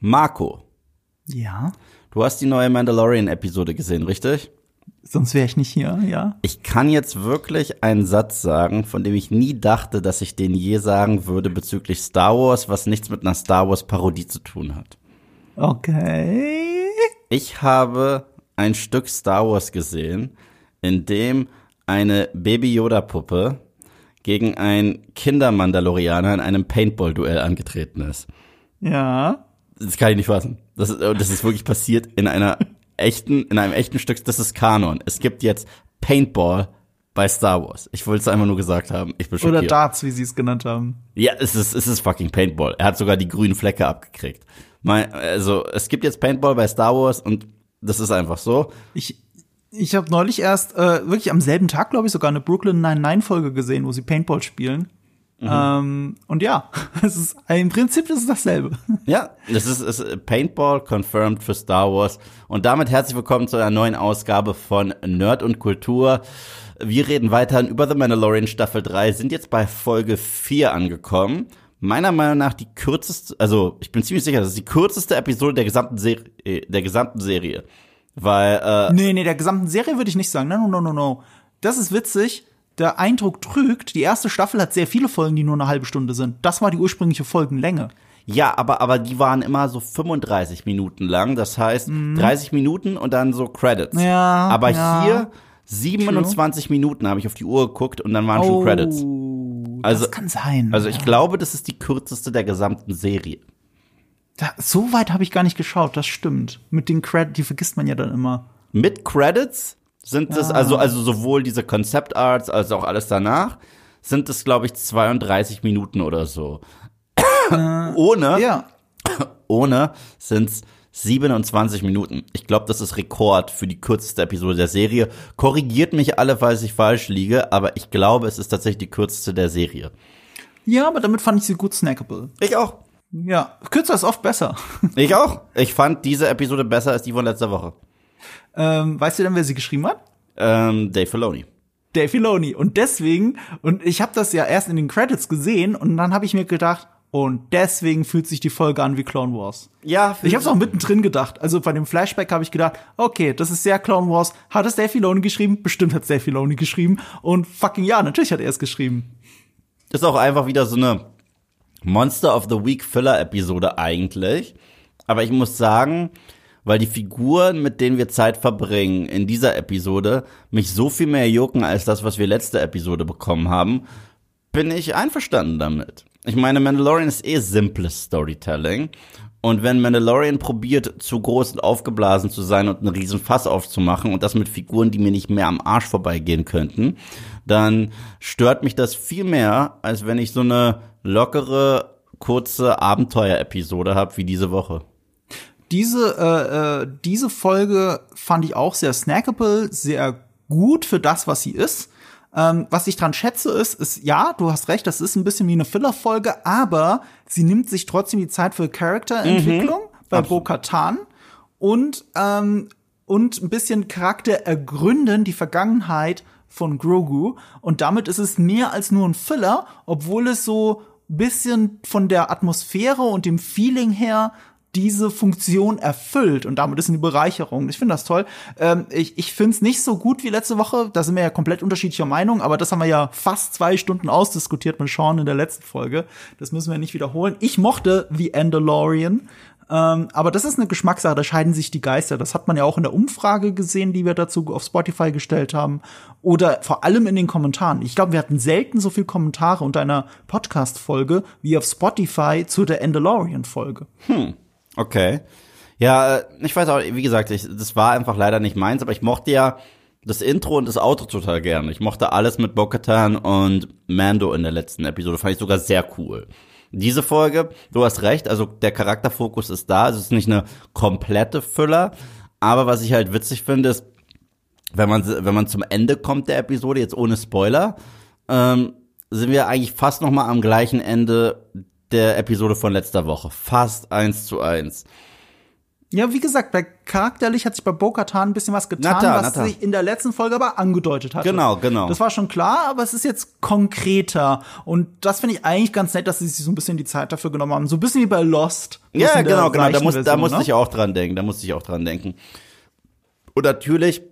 Marco, Ja. du hast die neue Mandalorian-Episode gesehen, richtig? Sonst wäre ich nicht hier, ja. Ich kann jetzt wirklich einen Satz sagen, von dem ich nie dachte, dass ich den je sagen würde bezüglich Star Wars, was nichts mit einer Star Wars-Parodie zu tun hat. Okay. Ich habe ein Stück Star Wars gesehen, in dem eine Baby Yoda-Puppe gegen einen Kindermandalorianer in einem Paintball-Duell angetreten ist. Ja. Das kann ich nicht fassen. Das ist, das ist wirklich passiert in einer echten, in einem echten Stück. Das ist Kanon. Es gibt jetzt Paintball bei Star Wars. Ich wollte es einfach nur gesagt haben. Ich bin Oder. Darts, wie sie es genannt haben. Ja, es ist, es ist fucking Paintball. Er hat sogar die grünen Flecke abgekriegt. Mein, also, es gibt jetzt Paintball bei Star Wars und das ist einfach so. Ich, ich habe neulich erst, äh, wirklich am selben Tag, glaube ich, sogar eine Brooklyn 99-Folge gesehen, wo sie Paintball spielen. Ähm, und ja, es ist im Prinzip ist es dasselbe. Ja, das ist, ist Paintball confirmed für Star Wars. Und damit herzlich willkommen zu einer neuen Ausgabe von Nerd und Kultur. Wir reden weiterhin über The Mandalorian Staffel 3, sind jetzt bei Folge 4 angekommen. Meiner Meinung nach die kürzeste, also ich bin ziemlich sicher, das ist die kürzeste Episode der gesamten Serie, der gesamten Serie. Weil, äh, Nee, nee, der gesamten Serie würde ich nicht sagen. No, no, no, no. Das ist witzig. Der Eindruck trügt. Die erste Staffel hat sehr viele Folgen, die nur eine halbe Stunde sind. Das war die ursprüngliche Folgenlänge. Ja, aber, aber die waren immer so 35 Minuten lang. Das heißt, 30 Minuten und dann so Credits. Mhm. Ja, Aber ja. hier 27 Minuten habe ich auf die Uhr geguckt und dann waren schon Credits. Oh, Also- das kann sein. Also ich glaube, das ist die kürzeste der gesamten Serie. Da, so weit habe ich gar nicht geschaut, das stimmt. Mit den Credits, die vergisst man ja dann immer. Mit Credits sind es, also, also sowohl diese Concept Arts als auch alles danach, sind es, glaube ich, 32 Minuten oder so. Ohne, Ja. ohne sind's 27 Minuten. Ich glaube, das ist Rekord für die kürzeste Episode der Serie. Korrigiert mich alle, falls ich falsch liege, aber ich glaube, es ist tatsächlich die kürzeste der Serie. Ja, aber damit fand ich sie gut snackable. Ich auch. Ja, kürzer ist oft besser. Ich auch. Ich fand diese Episode besser als die von letzter Woche. Ähm, weißt du denn, wer sie geschrieben hat? Ähm, Dave Filoni. Dave Filoni. Und deswegen, und ich habe das ja erst in den Credits gesehen und dann habe ich mir gedacht, und deswegen fühlt sich die Folge an wie Clone Wars. Ja, Ich habe es auch mittendrin gedacht. Also bei dem Flashback habe ich gedacht, okay, das ist sehr Clone Wars. Hat es Dave Filoni geschrieben? Bestimmt hat es Dave Filoni geschrieben. Und fucking ja, natürlich hat er es geschrieben. ist auch einfach wieder so eine Monster of the Week Filler Episode eigentlich. Aber ich muss sagen, weil die Figuren, mit denen wir Zeit verbringen in dieser Episode, mich so viel mehr jucken als das, was wir letzte Episode bekommen haben, bin ich einverstanden damit. Ich meine, Mandalorian ist eh simples Storytelling. Und wenn Mandalorian probiert, zu groß und aufgeblasen zu sein und einen riesen Fass aufzumachen und das mit Figuren, die mir nicht mehr am Arsch vorbeigehen könnten, dann stört mich das viel mehr, als wenn ich so eine lockere, kurze Abenteuer-Episode habe wie diese Woche. Diese, äh, äh, diese Folge fand ich auch sehr snackable, sehr gut für das, was sie ist. Ähm, was ich dran schätze, ist, ist, ja, du hast recht, das ist ein bisschen wie eine Filler-Folge, aber sie nimmt sich trotzdem die Zeit für Charakterentwicklung bei Bo-Katan und, ähm, und ein bisschen Charakter ergründen, die Vergangenheit von Grogu. Und damit ist es mehr als nur ein Filler, obwohl es so bisschen von der Atmosphäre und dem Feeling her diese Funktion erfüllt und damit ist eine Bereicherung. Ich finde das toll. Ähm, ich ich finde es nicht so gut wie letzte Woche. Da sind wir ja komplett unterschiedlicher Meinung, aber das haben wir ja fast zwei Stunden ausdiskutiert mit Sean in der letzten Folge. Das müssen wir nicht wiederholen. Ich mochte The Andalorian. Ähm, aber das ist eine Geschmackssache, da scheiden sich die Geister. Das hat man ja auch in der Umfrage gesehen, die wir dazu auf Spotify gestellt haben. Oder vor allem in den Kommentaren. Ich glaube, wir hatten selten so viel Kommentare unter einer Podcast-Folge wie auf Spotify zu der Andalorian-Folge. Okay. Ja, äh, ich weiß auch, wie gesagt, ich, das war einfach leider nicht meins, aber ich mochte ja das Intro und das Outro total gerne. Ich mochte alles mit Bo-Katan und Mando in der letzten Episode. Fand ich sogar sehr cool. Diese Folge, du hast recht, also der Charakterfokus ist da. Es ist nicht eine komplette Füller. Aber was ich halt witzig finde, ist, wenn man, wenn man zum Ende kommt der Episode, jetzt ohne Spoiler, ähm, sind wir eigentlich fast noch mal am gleichen Ende der Episode von letzter Woche. Fast eins zu eins. Ja, wie gesagt, bei charakterlich hat sich bei Bo-Katan ein bisschen was getan, Na da, was na da. sich in der letzten Folge aber angedeutet hat. Genau, genau. Das war schon klar, aber es ist jetzt konkreter. Und das finde ich eigentlich ganz nett, dass sie sich so ein bisschen die Zeit dafür genommen haben. So ein bisschen wie bei Lost. Ja, genau, genau. Da, muss, da Version, musste ne? ich auch dran denken. Da musste ich auch dran denken. Und natürlich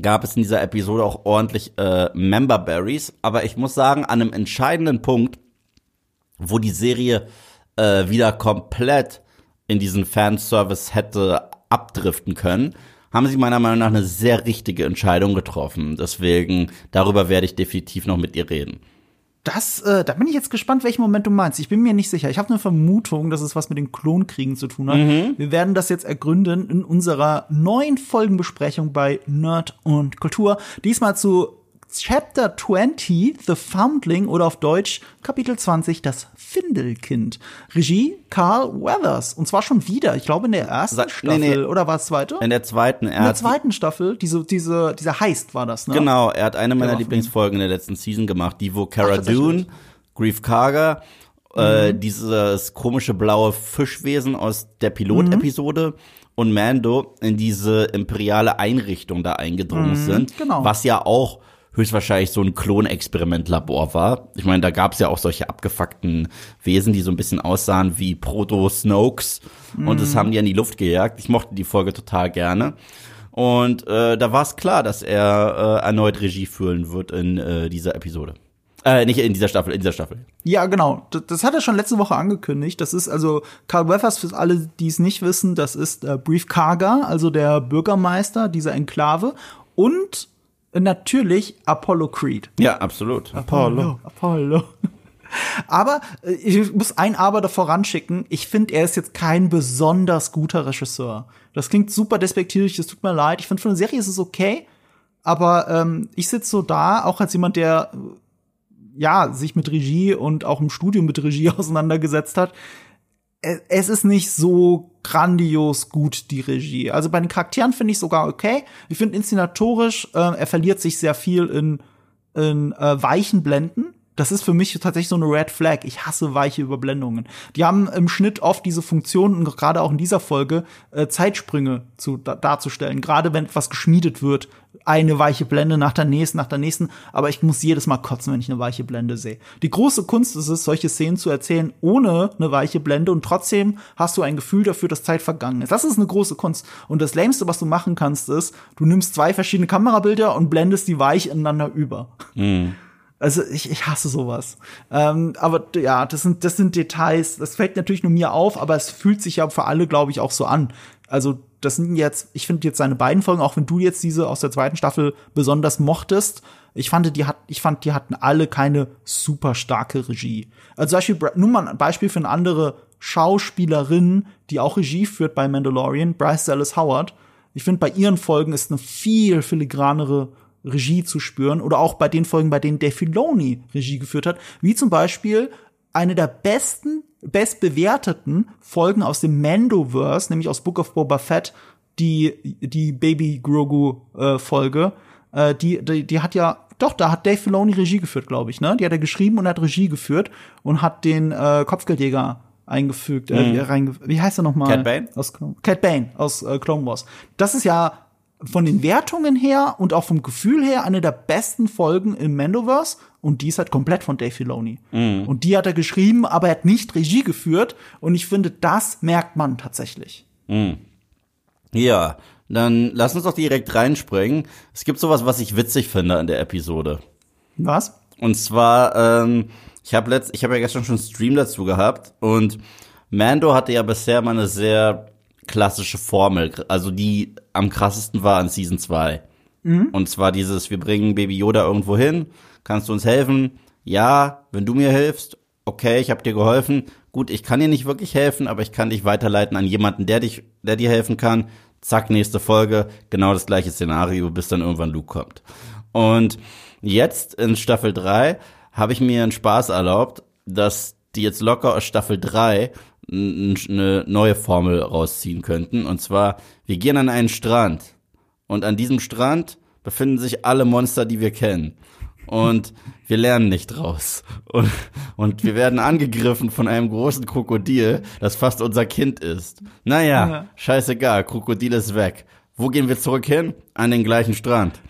gab es in dieser Episode auch ordentlich äh, Member Berries. Aber ich muss sagen, an einem entscheidenden Punkt, wo die Serie äh, wieder komplett in diesen Fanservice hätte abdriften können, haben sie meiner Meinung nach eine sehr richtige Entscheidung getroffen. Deswegen, darüber werde ich definitiv noch mit ihr reden. Das, äh, da bin ich jetzt gespannt, welchen Moment du meinst. Ich bin mir nicht sicher. Ich habe eine Vermutung, dass es was mit den Klonkriegen zu tun hat. Mhm. Wir werden das jetzt ergründen in unserer neuen Folgenbesprechung bei Nerd und Kultur. Diesmal zu Chapter 20, The Foundling oder auf Deutsch Kapitel 20, das Findelkind. Regie Carl Weathers. Und zwar schon wieder. Ich glaube in der ersten Sa- nee, Staffel. nee. Oder war es zweite? In der zweiten, er in der zweiten Staffel. Diese, diese, dieser Heist war das, ne? Genau, er hat eine meiner Genau. Lieblingsfolgen in der letzten Season gemacht, die wo Cara? Mhm. Dune, Grief Karga, äh, dieses komische blaue Fischwesen aus der Pilotepisode und Mando in diese imperiale Einrichtung da eingedrungen sind, genau. was ja auch höchstwahrscheinlich so ein Klonexperimentlabor war. Ich meine, da gab es ja auch solche abgefuckten Wesen, die so ein bisschen aussahen wie Proto-Snokes und das haben die in die Luft gejagt. Ich mochte die Folge total gerne. Und äh, da war es klar, dass er äh, erneut Regie führen wird in äh, dieser Episode. Äh, nicht in dieser Staffel, in dieser Staffel. Ja, genau. Das, das hat er schon letzte Woche angekündigt. Das ist also Carl Weathers, für alle, die es nicht wissen, das ist äh, Brief Karga, also der Bürgermeister dieser Enklave. Und natürlich Apollo Creed. Ja, absolut. Apollo. Apollo. Aber äh, ich muss ein Aber davor ranschicken. Ich finde, er ist jetzt kein besonders guter Regisseur. Das klingt super despektierlich, das tut mir leid. Ich finde, für eine Serie ist es okay. Aber ähm, ich sitze so da, auch als jemand, der äh, ja sich mit Regie und auch im Studium mit Regie auseinandergesetzt hat. Es- ist nicht so grandios gut, die Regie. Also bei den Charakteren finde ich sogar okay. Ich finde inszenatorisch, äh, er verliert sich sehr viel in in äh, weichen Blenden. Das ist für mich tatsächlich so eine Red Flag. Ich hasse weiche Überblendungen. Die haben im Schnitt oft diese Funktion, gerade auch in dieser Folge, äh, Zeitsprünge zu, da, darzustellen. Gerade wenn etwas geschmiedet wird. Eine weiche Blende nach der nächsten, nach der nächsten. Aber ich muss jedes Mal kotzen, wenn ich eine weiche Blende sehe. Die große Kunst ist es, solche Szenen zu erzählen ohne eine weiche Blende und trotzdem hast du ein Gefühl dafür, dass Zeit vergangen ist. Das ist eine große Kunst. Und das Lämste, was du machen kannst, ist, du nimmst zwei verschiedene Kamerabilder und blendest die weich ineinander über. Also ich, ich hasse sowas. Ähm, aber ja, das sind, das sind Details. Das fällt natürlich nur mir auf, aber es fühlt sich ja für alle, glaube ich, auch so an. Also das sind jetzt, ich finde jetzt seine beiden Folgen, auch wenn du jetzt diese aus der zweiten Staffel besonders mochtest, ich fand, die hat, ich fand, die hatten alle keine super starke Regie. Also zum Beispiel, nur mal ein Beispiel für eine andere Schauspielerin, die auch Regie führt bei Mandalorian, Bryce Dallas Howard. Ich finde, bei ihren Folgen ist eine viel filigranere Regie zu spüren oder auch bei den Folgen, bei denen Dave Filoni Regie geführt hat, wie zum Beispiel eine der besten, bestbewerteten Folgen aus dem Mandoverse, nämlich aus Book of Boba Fett, die, die Baby Grogu äh, Folge, äh, die, die, die hat ja, doch, da hat Dave Filoni Regie geführt, glaube ich, ne? Die hat er geschrieben und hat Regie geführt und hat den äh, Kopfgeldjäger eingefügt, äh, wie, reinge wie heißt er nochmal? Cat Bane? Aus Clone Cat Bane aus äh, Clone Wars. Das ist ja von den Wertungen her und auch vom Gefühl her eine der besten Folgen im Mandoverse und die ist halt komplett von Dave Filoni. Und die hat er geschrieben, aber er hat nicht Regie geführt und ich finde, das merkt man tatsächlich. Ja, dann lass uns doch direkt reinspringen. Es gibt sowas, was ich witzig finde an der Episode. Was? Und zwar, ähm, ich habe letzt, ich habe ja gestern schon einen Stream dazu gehabt und Mando hatte ja bisher mal eine sehr klassische Formel, also die am krassesten war in Season 2. Und zwar dieses, wir bringen Baby Yoda irgendwo hin, kannst du uns helfen? Ja, wenn du mir hilfst, okay, ich habe dir geholfen. Gut, ich kann dir nicht wirklich helfen, aber ich kann dich weiterleiten an jemanden, der dich, der dir helfen kann. Zack, nächste Folge, genau das gleiche Szenario, bis dann irgendwann Luke kommt. Und jetzt in Staffel 3 habe ich mir einen Spaß erlaubt, dass die jetzt locker aus Staffel 3 n- n- eine neue Formel rausziehen könnten. Und zwar, wir gehen an einen Strand. Und an diesem Strand befinden sich alle Monster, die wir kennen. und wir lernen nicht draus. Und, und wir werden angegriffen von einem großen Krokodil, das fast unser Kind ist. Naja, Ja. scheißegal, Krokodil ist weg. Wo gehen wir zurück hin? An den gleichen Strand.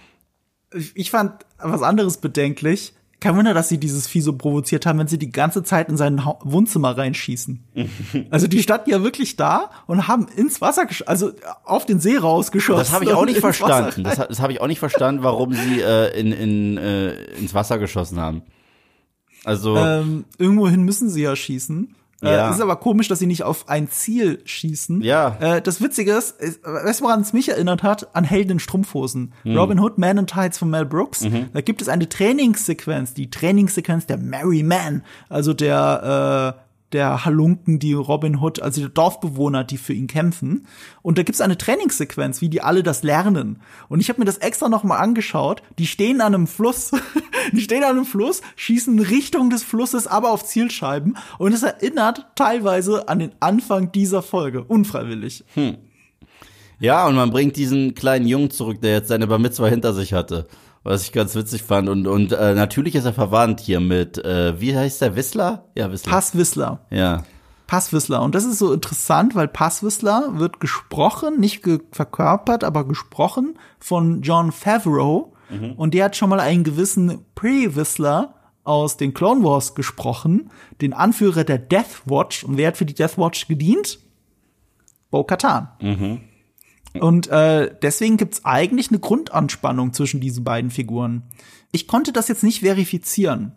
Ich fand was anderes bedenklich. Kein Wunder, dass sie dieses Vieh so provoziert haben, wenn sie die ganze Zeit in sein Hau- Wohnzimmer reinschießen. also die standen ja wirklich da und haben ins Wasser, gesch- also auf den See rausgeschossen. Das habe ich auch nicht verstanden. Das, das habe ich auch nicht verstanden, warum sie äh, in, in, äh, ins Wasser geschossen haben. Also, Ähm, irgendwohin müssen sie ja schießen. Ja. Äh, ist aber komisch, dass sie nicht auf ein Ziel schießen. Ja. Äh, das Witzige ist, ist weißt du, woran es mich erinnert hat? An Helden in Strumpfhosen. Hm. Robin Hood, Man in Tights von Mel Brooks. Mhm. Da gibt es eine Trainingssequenz, die Trainingssequenz der Merry Man, also der äh, der Halunken, die Robin Hood, also die Dorfbewohner, die für ihn kämpfen. Und da gibt's eine Trainingssequenz, wie die alle das lernen. Und ich habe mir das extra noch mal angeschaut. Die stehen an einem Fluss, die stehen an einem Fluss, schießen Richtung des Flusses, aber auf Zielscheiben. Und es erinnert teilweise an den Anfang dieser Folge, unfreiwillig. ja, und man bringt diesen kleinen Jungen zurück, der jetzt seine Bar Mitzwa hinter sich hatte. Was ich ganz witzig fand. Und, und äh, natürlich ist er verwandt hier mit, äh, wie heißt der, Whistler? Ja, Whistler. Passwissler. Ja. Passwissler. Und das ist so interessant, weil Passwissler wird gesprochen, nicht ge verkörpert, aber gesprochen von John Favreau. Und der hat schon mal einen gewissen Pre-Whistler aus den Clone Wars gesprochen, den Anführer der Death Watch. Und wer hat für die Death Watch gedient? Bo-Katan. Und äh, deswegen gibt's eigentlich eine Grundanspannung zwischen diesen beiden Figuren. Ich konnte das jetzt nicht verifizieren,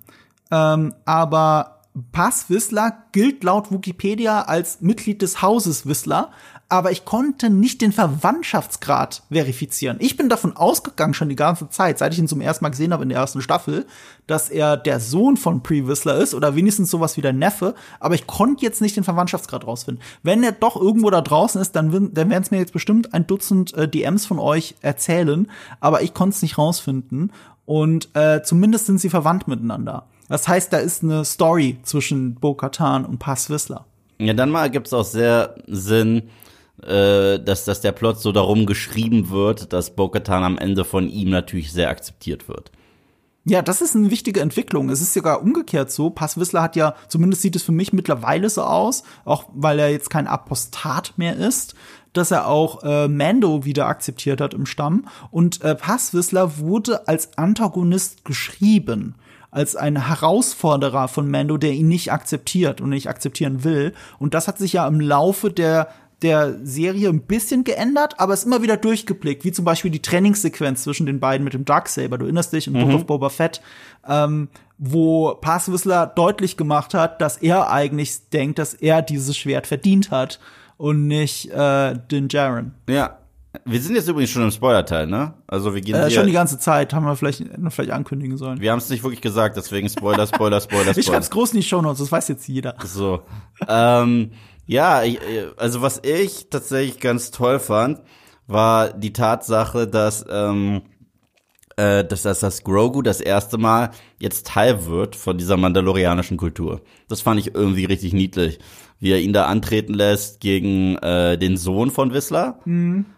ähm, aber Pass Whistler gilt laut Wikipedia als Mitglied des Hauses Whistler, aber ich konnte nicht den Verwandtschaftsgrad verifizieren. Ich bin davon ausgegangen schon die ganze Zeit, seit ich ihn zum ersten Mal gesehen habe in der ersten Staffel, dass er der Sohn von Pre Whistler ist oder wenigstens sowas wie der Neffe, aber ich konnte jetzt nicht den Verwandtschaftsgrad rausfinden. Wenn er doch irgendwo da draußen ist, dann, dann werden es mir jetzt bestimmt ein Dutzend äh, DMs von euch erzählen, aber ich konnte es nicht rausfinden und äh, zumindest sind sie verwandt miteinander. Das heißt, da ist eine Story zwischen Bo-Katan und Paz Whistler. Ja, dann mal gibt's auch sehr Sinn, äh, dass, dass der Plot so darum geschrieben wird, dass Bo-Katan am Ende von ihm natürlich sehr akzeptiert wird. Ja, das ist eine wichtige Entwicklung. Es ist sogar umgekehrt so. Pass Whistler hat ja, zumindest sieht es für mich mittlerweile so aus, auch weil er jetzt kein Apostat mehr ist, dass er auch äh, Mando wieder akzeptiert hat im Stamm. Und äh, Pass Whistler wurde als Antagonist geschrieben. Als ein Herausforderer von Mando, der ihn nicht akzeptiert und nicht akzeptieren will. Und das hat sich ja im Laufe der der Serie ein bisschen geändert, aber ist immer wieder durchgeblickt, wie zum Beispiel die Trainingssequenz zwischen den beiden mit dem Darksaber. Du erinnerst dich im Book of Boba Fett, ähm, wo Pass Whistler deutlich gemacht hat, dass er eigentlich denkt, dass er dieses Schwert verdient hat und nicht äh, Din Djarin. Ja. Wir sind jetzt übrigens schon im Spoiler-Teil, ne? Also wir gehen Äh, schon die ganze Zeit haben wir vielleicht, vielleicht ankündigen sollen. wir haben es nicht wirklich gesagt, deswegen Spoiler, Spoiler, Spoiler, Ich Spoiler. schreib's groß in die Shownotes, das weiß jetzt jeder. So. ähm, ja, ich, also was ich tatsächlich ganz toll fand, war die Tatsache, dass, ähm, äh, dass, dass das Grogu das erste Mal jetzt Teil wird von dieser mandalorianischen Kultur. Das fand ich irgendwie richtig niedlich, wie er ihn da antreten lässt gegen äh, den Sohn von Whistler.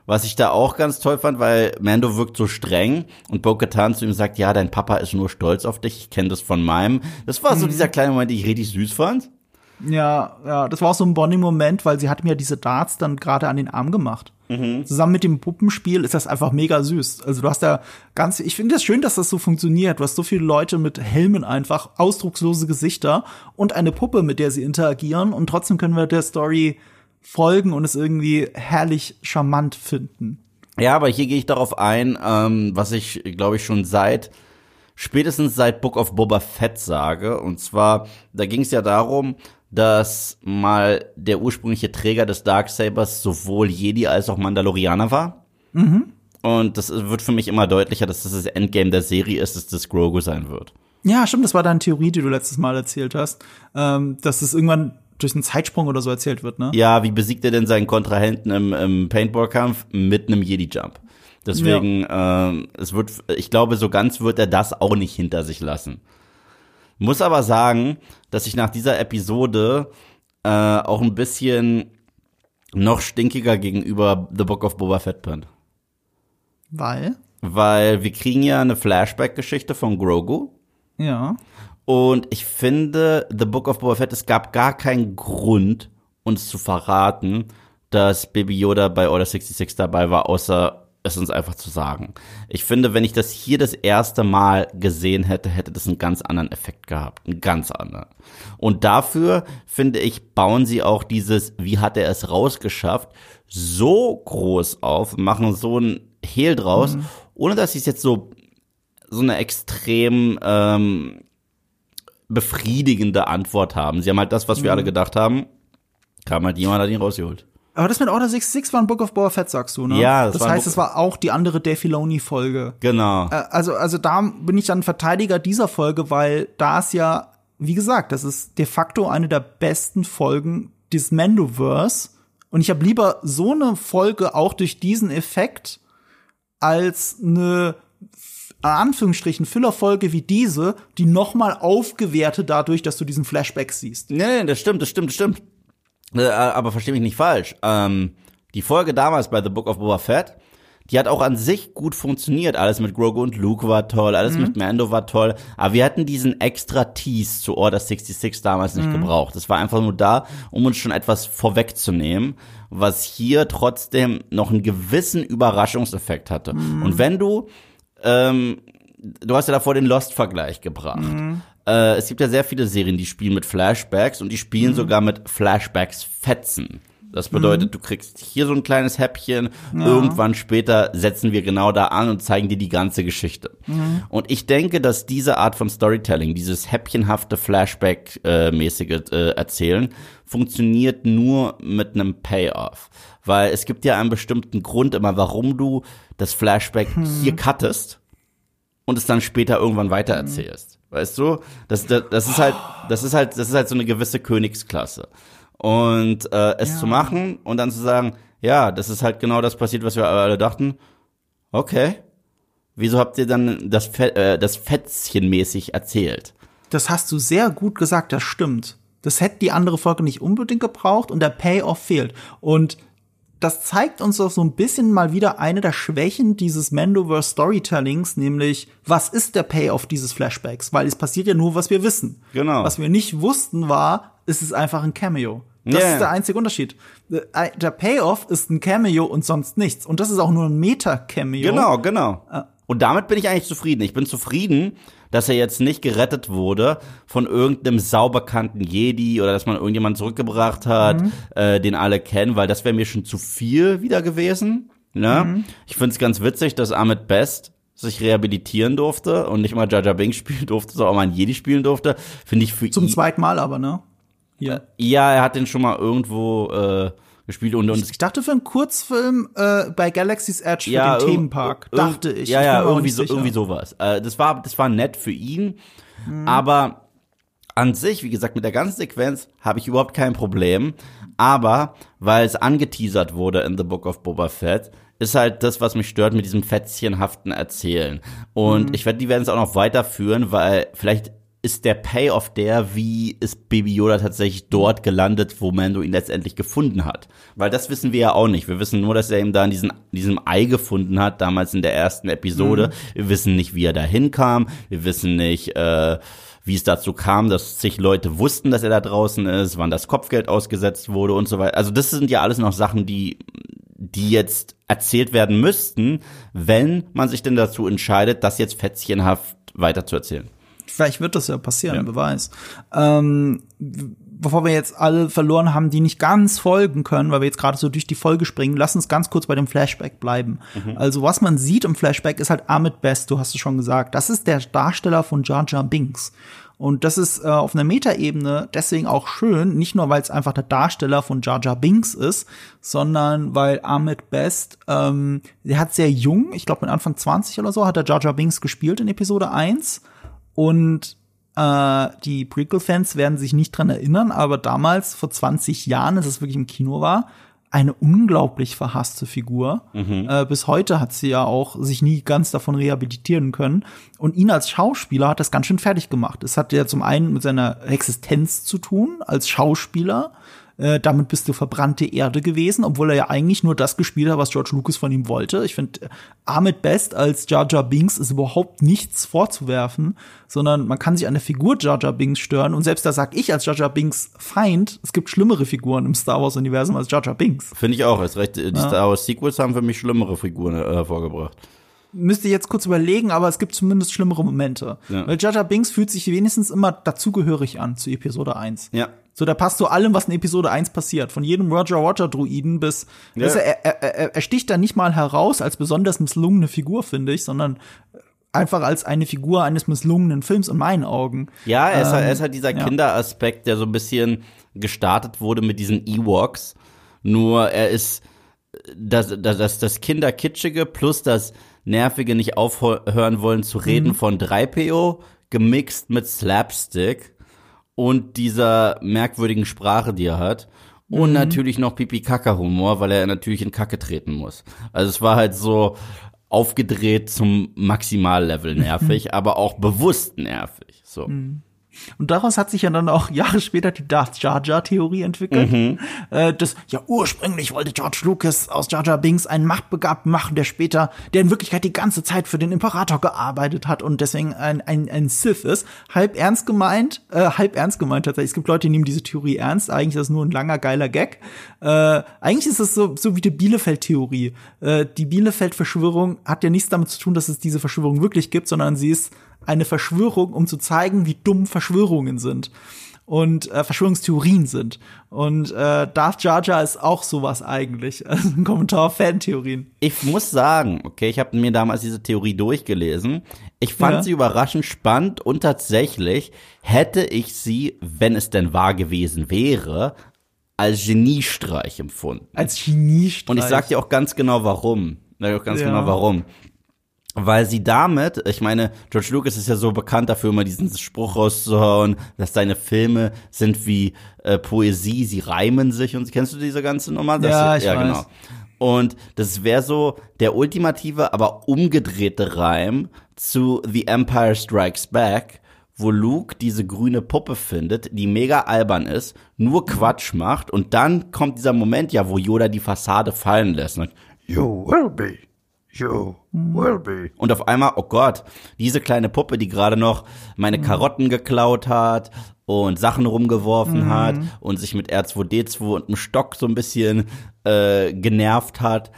Was ich da auch ganz toll fand, weil Mando wirkt so streng und Bo-Katan zu ihm sagt, ja, dein Papa ist nur stolz auf dich, ich kenne das von meinem. Das war so dieser kleine Moment, den ich richtig süß fand. Ja, ja, das war auch so ein Bonding-Moment, weil sie hat mir diese Darts dann gerade an den Arm gemacht. Zusammen mit dem Puppenspiel ist das einfach mega süß. Also du hast da ganz, ich finde es das schön, dass das so funktioniert. Du hast so viele Leute mit Helmen einfach, ausdruckslose Gesichter und eine Puppe, mit der sie interagieren und trotzdem können wir der Story folgen und es irgendwie herrlich charmant finden. Ja, aber hier gehe ich darauf ein, ähm, was ich, glaube ich, schon seit spätestens seit Book of Boba Fett sage. Und zwar, da ging es ja darum, dass mal der ursprüngliche Träger des Darksabers sowohl Jedi als auch Mandalorianer war. Und das wird für mich immer deutlicher, dass das das Endgame der Serie ist, dass das Grogu sein wird. Ja, stimmt, das war deine Theorie, die du letztes Mal erzählt hast, ähm, dass es irgendwann durch einen Zeitsprung oder so erzählt wird, ne? Ja, wie besiegt er denn seinen Kontrahenten im, im Paintball-Kampf? Mit einem Jedi-Jump. Deswegen, ähm, es wird, ich glaube, so ganz wird er das auch nicht hinter sich lassen. Muss aber sagen, dass ich nach dieser Episode äh, auch ein bisschen noch stinkiger gegenüber The Book of Boba Fett bin. Weil? weil wir kriegen ja eine Flashback-Geschichte von Grogu. Ja. Und ich finde, The Book of Boba Fett, es gab gar keinen Grund, uns zu verraten, dass Baby Yoda bei Order 66 dabei war, außer es uns einfach zu sagen. Ich finde, wenn ich das hier das erste Mal gesehen hätte, hätte das einen ganz anderen Effekt gehabt. Einen ganz anderen. Und dafür, finde ich, bauen sie auch dieses, wie hat er es rausgeschafft, so groß auf, machen so ein Hehl draus, mhm. ohne dass sie es jetzt so, so eine extrem, ähm, befriedigende Antwort haben. Sie haben halt das, was wir mhm. alle gedacht haben, kam halt jemand, hat ihn rausgeholt. Aber das mit Order 66 war ein Book of Boba Fett, sagst du, ne? Ja, das, das heißt, es war auch die andere Dave Filoni-Folge. Genau. Äh, also, also da bin ich dann Verteidiger dieser Folge, weil da ist ja, wie gesagt, das ist de facto eine der besten Folgen des Mandoverse. Und ich habe lieber so eine Folge auch durch diesen Effekt als eine in Anführungsstrichen Füllerfolge wie diese, die noch mal aufgewertet dadurch, dass du diesen Flashback siehst. Nee, nee, das stimmt, das stimmt, das stimmt. Äh, aber versteh mich nicht falsch. Ähm, die Folge damals bei The Book of Boba Fett, die hat auch an sich gut funktioniert. Alles mit Grogu und Luke war toll, alles mhm. mit Mando war toll. Aber wir hatten diesen extra Tease zu Order 66 damals nicht mhm. gebraucht. Das war einfach nur da, um uns schon etwas vorwegzunehmen, was hier trotzdem noch einen gewissen Überraschungseffekt hatte. Mhm. Und wenn du ähm, du hast ja davor den Lost-Vergleich gebracht. Mhm. Äh, es gibt ja sehr viele Serien, die spielen mit Flashbacks und die spielen mhm. sogar mit Flashbacks-Fetzen. Das bedeutet, mhm. du kriegst hier so ein kleines Häppchen, ja. irgendwann später setzen wir genau da an und zeigen dir die ganze Geschichte. Mhm. Und ich denke, dass diese Art von Storytelling, dieses häppchenhafte Flashback-mäßige äh, Erzählen, funktioniert nur mit einem Payoff. Weil es gibt ja einen bestimmten Grund immer, warum du das Flashback hm. hier cuttest und es dann später irgendwann weitererzählst. Weißt du? Das, das, das ist halt, das ist halt, das ist halt so eine gewisse Königsklasse. Und äh, es ja. zu machen und dann zu sagen, ja, das ist halt genau das passiert, was wir alle dachten. Okay. Wieso habt ihr dann das, Fe äh, das Fätzchen mäßig erzählt? Das hast du sehr gut gesagt, das stimmt. Das hätte die andere Folge nicht unbedingt gebraucht und der Payoff fehlt. Und das zeigt uns doch so ein bisschen mal wieder eine der Schwächen dieses Mandoverse Storytellings, nämlich was ist der Payoff dieses Flashbacks? Weil es passiert ja nur, was wir wissen. Genau. Was wir nicht wussten war, ist es einfach ein Cameo. Das yeah. ist der einzige Unterschied. Äh, der Payoff ist ein Cameo und sonst nichts. Und das ist auch nur ein Meta-Cameo. Genau, genau. Äh. Und damit bin ich eigentlich zufrieden. Ich bin zufrieden, dass er jetzt nicht gerettet wurde von irgendeinem sauberkannten Jedi oder dass man irgendjemanden zurückgebracht hat, mhm. äh, den alle kennen, weil das wäre mir schon zu viel wieder gewesen. Ne? Mhm. Ich finde es ganz witzig, dass Ahmed Best sich rehabilitieren durfte und nicht mal Jaja Bing spielen durfte, sondern auch mal ein Jedi spielen durfte. Finde ich für Zum zweiten Mal aber, ne? Ja. Ja, er hat den schon mal irgendwo äh, gespielt und, und ich dachte für einen Kurzfilm äh, bei Galaxy's Edge ja, für den Themenpark, dachte ich. Ja, ich ja, irgendwie so, irgendwie sowas. Äh, das war das war nett für ihn, mhm. aber an sich, wie gesagt, mit der ganzen Sequenz habe ich überhaupt kein Problem, aber weil es angeteasert wurde in The Book of Boba Fett, ist halt das, was mich stört mit diesem fätzchenhaften Erzählen. Und mhm. ich werde, die werden es auch noch weiterführen, weil vielleicht ist der Payoff der, wie ist Baby Yoda tatsächlich dort gelandet, wo Mando ihn letztendlich gefunden hat. Weil das wissen wir ja auch nicht. Wir wissen nur, dass er ihn da in diesen, diesem Ei gefunden hat, damals in der ersten Episode. Mhm. Wir wissen nicht, wie er da hinkam. Wir wissen nicht, äh, wie es dazu kam, dass zig Leute wussten, dass er da draußen ist, wann das Kopfgeld ausgesetzt wurde und so weiter. Also das sind ja alles noch Sachen, die, die jetzt erzählt werden müssten, wenn man sich denn dazu entscheidet, das jetzt fätzchenhaft weiterzuerzählen. Vielleicht wird das ja passieren, ja. wer weiß. Ähm, bevor wir jetzt alle verloren haben, die nicht ganz folgen können, weil wir jetzt gerade so durch die Folge springen, lass uns ganz kurz bei dem Flashback bleiben. Mhm. Also was man sieht im Flashback ist halt Ahmed Best, du hast es schon gesagt. Das ist der Darsteller von Jar Jar Binks. Und das ist äh, auf einer Metaebene deswegen auch schön, nicht nur weil es einfach der Darsteller von Jar Jar Binks ist, sondern weil Ahmed Best, ähm, der hat sehr jung, ich glaube mit Anfang 20 oder so, hat er Jar Jar Binks gespielt in Episode 1 und äh, die Prequel-Fans werden sich nicht dran erinnern, aber damals, vor 20 Jahren, als es wirklich im Kino war, eine unglaublich verhasste Figur. Mhm. Äh, bis heute hat sie ja auch sich nie ganz davon rehabilitieren können. Und ihn als Schauspieler hat das ganz schön fertig gemacht. Es hat ja zum einen mit seiner Existenz zu tun als Schauspieler. Äh, damit bist du verbrannte Erde gewesen, obwohl er ja eigentlich nur das gespielt hat, was George Lucas von ihm wollte. Ich finde, äh, Ahmed Best als Jar Jar Binks ist überhaupt nichts vorzuwerfen, sondern man kann sich an der Figur Jar Jar Binks stören. Und selbst da sag ich als Jar Jar Binks Feind, es gibt schlimmere Figuren im Star Wars-Universum als Jar Jar Binks. Finde ich auch. Ist recht, die ja. Star Wars Sequels haben für mich schlimmere Figuren äh, hervorgebracht müsste ich jetzt kurz überlegen, aber es gibt zumindest schlimmere Momente. Ja. Weil Jaja Binks fühlt sich wenigstens immer dazugehörig an zu Episode 1. Ja. So, da passt zu allem, was in Episode 1 passiert. Von jedem Roger Roger Druiden bis, ja. also er, er, er, er sticht da nicht mal heraus als besonders misslungene Figur, finde ich, sondern einfach als eine Figur eines misslungenen Films in meinen Augen. Ja, er ist, halt, er ist halt dieser ja. Kinderaspekt, der so ein bisschen gestartet wurde mit diesen Ewoks. Nur er ist das, das, das, das Kinderkitschige plus das nervige nicht aufhören wollen zu reden mhm. von 3PO gemixt mit Slapstick und dieser merkwürdigen Sprache, die er hat. Und mhm. natürlich noch Pipi-Kaka-Humor, weil er natürlich in Kacke treten muss. Also es war halt so aufgedreht zum Maximallevel nervig, aber auch bewusst nervig. So. Mhm. Und daraus hat sich ja dann auch Jahre später die Darth Jar Jar Theorie entwickelt. Mhm. Äh, das, ja, ursprünglich wollte George Lucas aus Jar Jar Binks einen Machtbegabten machen, der später, der in Wirklichkeit die ganze Zeit für den Imperator gearbeitet hat und deswegen ein, ein, ein Sith ist. Halb ernst gemeint, äh, halb ernst gemeint tatsächlich. Es gibt Leute, die nehmen diese Theorie ernst. Eigentlich ist das nur ein langer, geiler Gag. Äh, eigentlich ist es so, so wie die Bielefeld-Theorie. Äh, die Bielefeld-Verschwörung hat ja nichts damit zu tun, dass es diese Verschwörung wirklich gibt, sondern sie ist eine Verschwörung, um zu zeigen, wie dumm Verschwörungen sind und äh, Verschwörungstheorien sind. Und äh, Darth Jar Jar ist auch sowas eigentlich. Also ein Kommentar auf Fantheorien. Ich muss sagen, okay, ich habe mir damals diese Theorie durchgelesen. Ich fand ja. sie überraschend spannend und tatsächlich hätte ich sie, wenn es denn wahr gewesen wäre, als Geniestreich empfunden. Als Geniestreich. Und ich sag dir auch ganz genau warum. Ich sag auch ganz ja. genau warum weil sie damit, ich meine, George Lucas ist ja so bekannt dafür, immer diesen Spruch rauszuhauen, dass seine Filme sind wie äh, Poesie, sie reimen sich und kennst du diese ganze Nummer? Das, ja, ich ja, weiß. genau. Und das wäre so der ultimative, aber umgedrehte Reim zu The Empire Strikes Back, wo Luke diese grüne Puppe findet, die mega albern ist, nur Quatsch macht und dann kommt dieser Moment ja, wo Yoda die Fassade fallen lässt. Und, you will be You will be. Und auf einmal, oh Gott, diese kleine Puppe, die gerade noch meine mhm. Karotten geklaut hat und Sachen rumgeworfen mhm. hat und sich mit R2D2 und einem Stock so ein bisschen äh, genervt hat,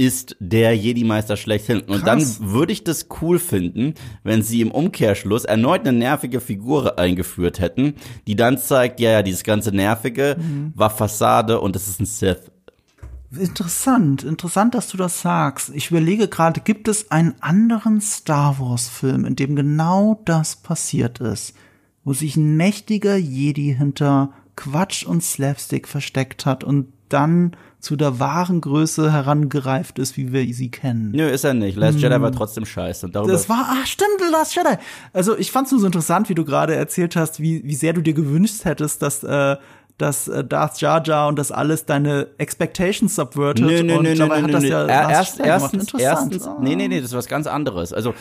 ist der Jedi-Meister schlechthin. Und Krass. dann würde ich das cool finden, wenn sie im Umkehrschluss erneut eine nervige Figur eingeführt hätten, die dann zeigt, ja, ja, dieses ganze Nervige mhm. war Fassade und es ist ein Sith. Interessant, interessant, dass du das sagst. Ich überlege gerade, gibt es einen anderen Star Wars-Film, in dem genau das passiert ist, wo sich ein mächtiger Jedi hinter Quatsch und Slapstick versteckt hat und dann zu der wahren Größe herangereift ist, wie wir sie kennen. Nö, ist er nicht. Last hm. Jedi war trotzdem scheiße. Und darüber das war, ach stimmt, Last Jedi. Also ich fand's nur so interessant, wie du gerade erzählt hast, wie, wie sehr du dir gewünscht hättest, dass äh, dass äh, Darth Jar Jar und das alles deine Expectations subvertet. Nee, nee, und nee, dabei nee, hat das nee, ja erst, erstens, erstens, oh. nee, nee, nee, das ist was ganz anderes. Also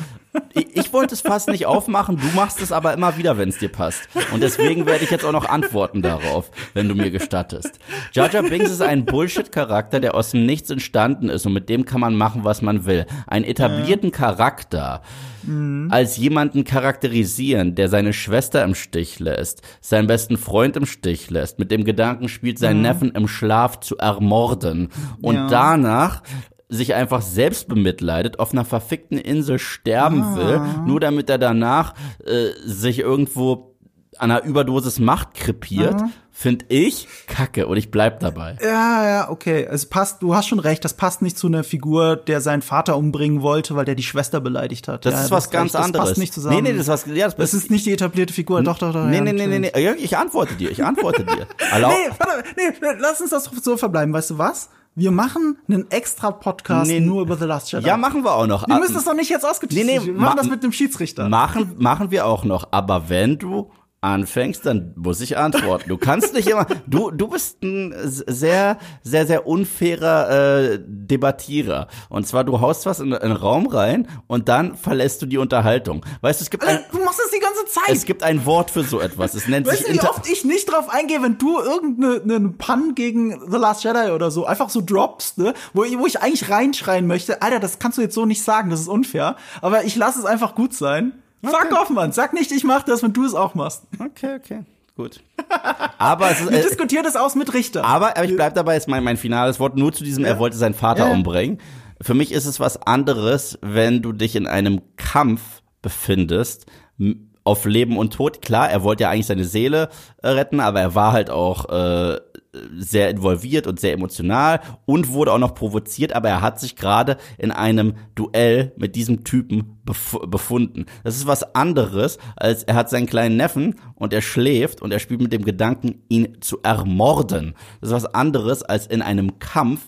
ich, ich wollte es fast nicht aufmachen, du machst es aber immer wieder, wenn es dir passt. Und deswegen werde ich jetzt auch noch antworten darauf, wenn du mir gestattest. Jar Jar Binks ist ein Bullshit-Charakter, der aus dem Nichts entstanden ist und mit dem kann man machen, was man will. Ein etablierten Charakter mhm. als jemanden charakterisieren, der seine Schwester im Stich lässt, seinen besten Freund im Stich lässt, mit dem Gedanken spielt, seinen mhm. Neffen im Schlaf zu ermorden und ja. danach sich einfach selbst bemitleidet, auf einer verfickten Insel sterben ah. will, nur damit er danach äh, sich irgendwo an einer Überdosis Macht krepiert, mhm. finde ich kacke und ich bleib dabei. Ja, ja, okay. Es passt, du hast schon recht, das passt nicht zu einer Figur, der seinen Vater umbringen wollte, weil der die Schwester beleidigt hat. Das ja, ist was das ganz recht, anderes. Das passt nicht zusammen. Nee, nee, das ist was, ja, das, das ist nicht die etablierte Figur. Doch, doch, doch. Nee, ja, nee, nee, nee, nee, ich antworte dir, ich antworte dir. Erlaub nee, warte, nee, lass uns das so verbleiben, weißt du was? Wir machen einen extra Podcast nee, nur über The Last Jedi. Ja, machen wir auch noch. Wir müssen das doch nicht jetzt ausgetestet. Nee, nee, wir machen das mit dem Schiedsrichter. Machen, machen wir auch noch. Aber wenn du anfängst, dann muss ich antworten. Du kannst nicht immer. Du du bist ein sehr sehr sehr unfairer äh, Debattierer. Und zwar du haust was in, in einen Raum rein und dann verlässt du die Unterhaltung. Weißt du, es gibt ein, du machst das die ganze Zeit. es gibt ein Wort für so etwas. Es nennt Weißt sich du, wie oft ich nicht drauf eingehe, wenn du irgendeinen Pun gegen The Last Jedi oder so einfach so droppst, ne? Wo, ich- wo ich eigentlich reinschreien möchte, Alter, das kannst du jetzt so nicht sagen, das ist unfair. Aber ich lasse es einfach gut sein. Fuck off, Mann. Sag nicht, ich mach das, wenn du es auch machst. Okay, okay. Gut. Aber es ist, Wir äh, diskutieren das aus mit Richter. Aber, aber ich bleib dabei, ist mein, mein finales Wort nur zu diesem, er wollte seinen Vater Ja. umbringen. Für mich ist es was anderes, wenn du dich in einem Kampf befindest, auf Leben und Tod. Klar, er wollte ja eigentlich seine Seele äh, retten, aber er war halt auch äh, sehr involviert und sehr emotional und wurde auch noch provoziert, aber er hat sich gerade in einem Duell mit diesem Typen bef befunden. Das ist was anderes, als er hat seinen kleinen Neffen und er schläft und er spielt mit dem Gedanken, ihn zu ermorden. Das ist was anderes, als in einem Kampf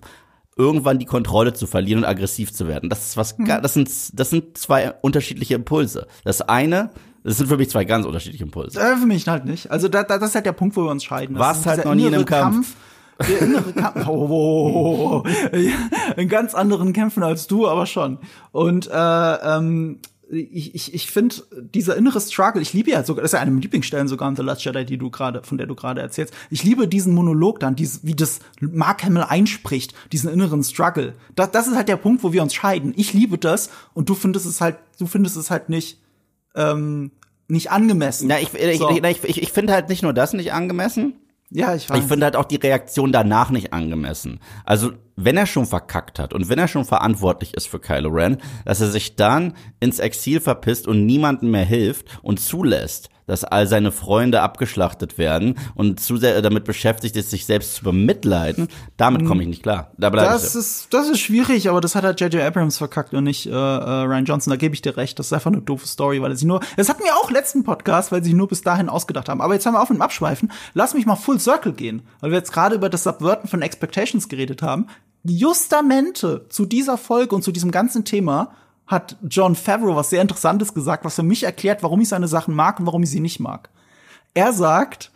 irgendwann die Kontrolle zu verlieren und aggressiv zu werden. Das ist was, ga- das sind, das sind zwei unterschiedliche Impulse. Das eine, das sind für mich zwei ganz unterschiedliche Impulse. Äh, für mich halt nicht. Also da, da, das ist halt der Punkt, wo wir uns scheiden. Warst ist halt noch nie in einem innere Kampf. Der innere Kampf. Oh, oh, oh, oh. Ja, in ganz anderen Kämpfen als du, aber schon. Und äh, ähm, ich, ich, ich finde, dieser innere Struggle, ich liebe ja sogar, das ist ja eine meiner Lieblingsstellen sogar in The Last Jedi, die du gerade, von der du gerade erzählst. Ich liebe diesen Monolog dann, dieses, wie das Mark Hamill einspricht, diesen inneren Struggle. Das, das ist halt der Punkt, wo wir uns scheiden. Ich liebe das und du findest es halt, du findest es halt nicht, ähm, nicht angemessen. Na, ich, ich, So. ich, ich, ich, ich finde halt nicht nur das nicht angemessen, Ja, ich weiß. ich finde halt auch die Reaktion danach nicht angemessen. Also, wenn er schon verkackt hat und wenn er schon verantwortlich ist für Kylo Ren, dass er sich dann ins Exil verpisst und niemandem mehr hilft und zulässt, dass all seine Freunde abgeschlachtet werden und zu sehr damit beschäftigt ist, sich selbst zu bemitleiden, damit komme ich nicht klar. Da das ist, das ist schwierig, aber das hat halt J.J. Abrams verkackt und nicht äh, äh, Ryan Johnson. Da gebe ich dir recht. Das ist einfach eine doofe Story, weil er sich nur. Das hatten wir auch letzten Podcast, weil sie sich nur bis dahin ausgedacht haben. Aber jetzt haben wir auf mit dem Abschweifen. Lass mich mal Full Circle gehen, weil wir jetzt gerade über das Subverten von Expectations geredet haben. Justamente zu dieser Folge und zu diesem ganzen Thema hat John Favreau was sehr Interessantes gesagt, was für mich erklärt, warum ich seine Sachen mag und warum ich sie nicht mag. Er sagt,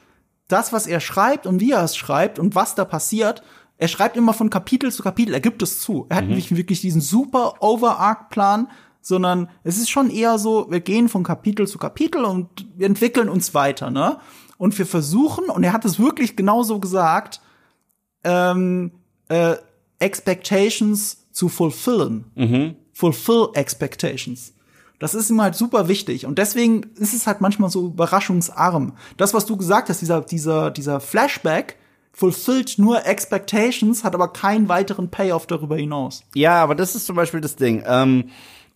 das, was er schreibt und wie er es schreibt und was da passiert, er schreibt immer von Kapitel zu Kapitel, er gibt es zu. Er hat nicht wirklich diesen super Overarch-Plan, sondern es ist schon eher so, wir gehen von Kapitel zu Kapitel und wir entwickeln uns weiter, ne? Und wir versuchen, und er hat es wirklich genauso gesagt, ähm, äh, Expectations zu fulfillen. Fulfill Expectations. Das ist ihm halt super wichtig. Und deswegen ist es halt manchmal so überraschungsarm. Das, was du gesagt hast, dieser, dieser, dieser Flashback, fulfillt nur Expectations, hat aber keinen weiteren Payoff darüber hinaus. Ja, aber das ist zum Beispiel das Ding. Ähm,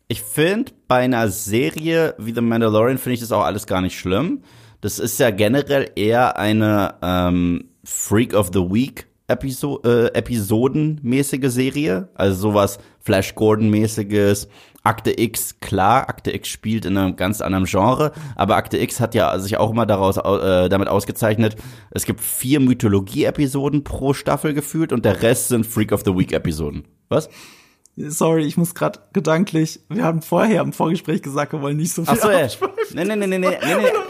ich finde, bei einer Serie wie The Mandalorian finde ich das auch alles gar nicht schlimm. Das ist ja generell eher eine ähm, Freak of the Week Episo äh, Episodenmäßige Serie. Also sowas Flash Gordon-mäßiges. Akte X, klar, Akte X spielt in einem ganz anderen Genre, aber Akte X hat ja sich auch immer daraus, äh, damit ausgezeichnet, es gibt vier Mythologie-Episoden pro Staffel gefühlt und der Rest sind Freak of the Week-Episoden. Was? Sorry, ich muss gerade gedanklich, wir haben vorher im Vorgespräch gesagt, wir wollen nicht so viel Ach so, ja. abschweifen. Nee, nee, nee, nee, nee, nee, nee.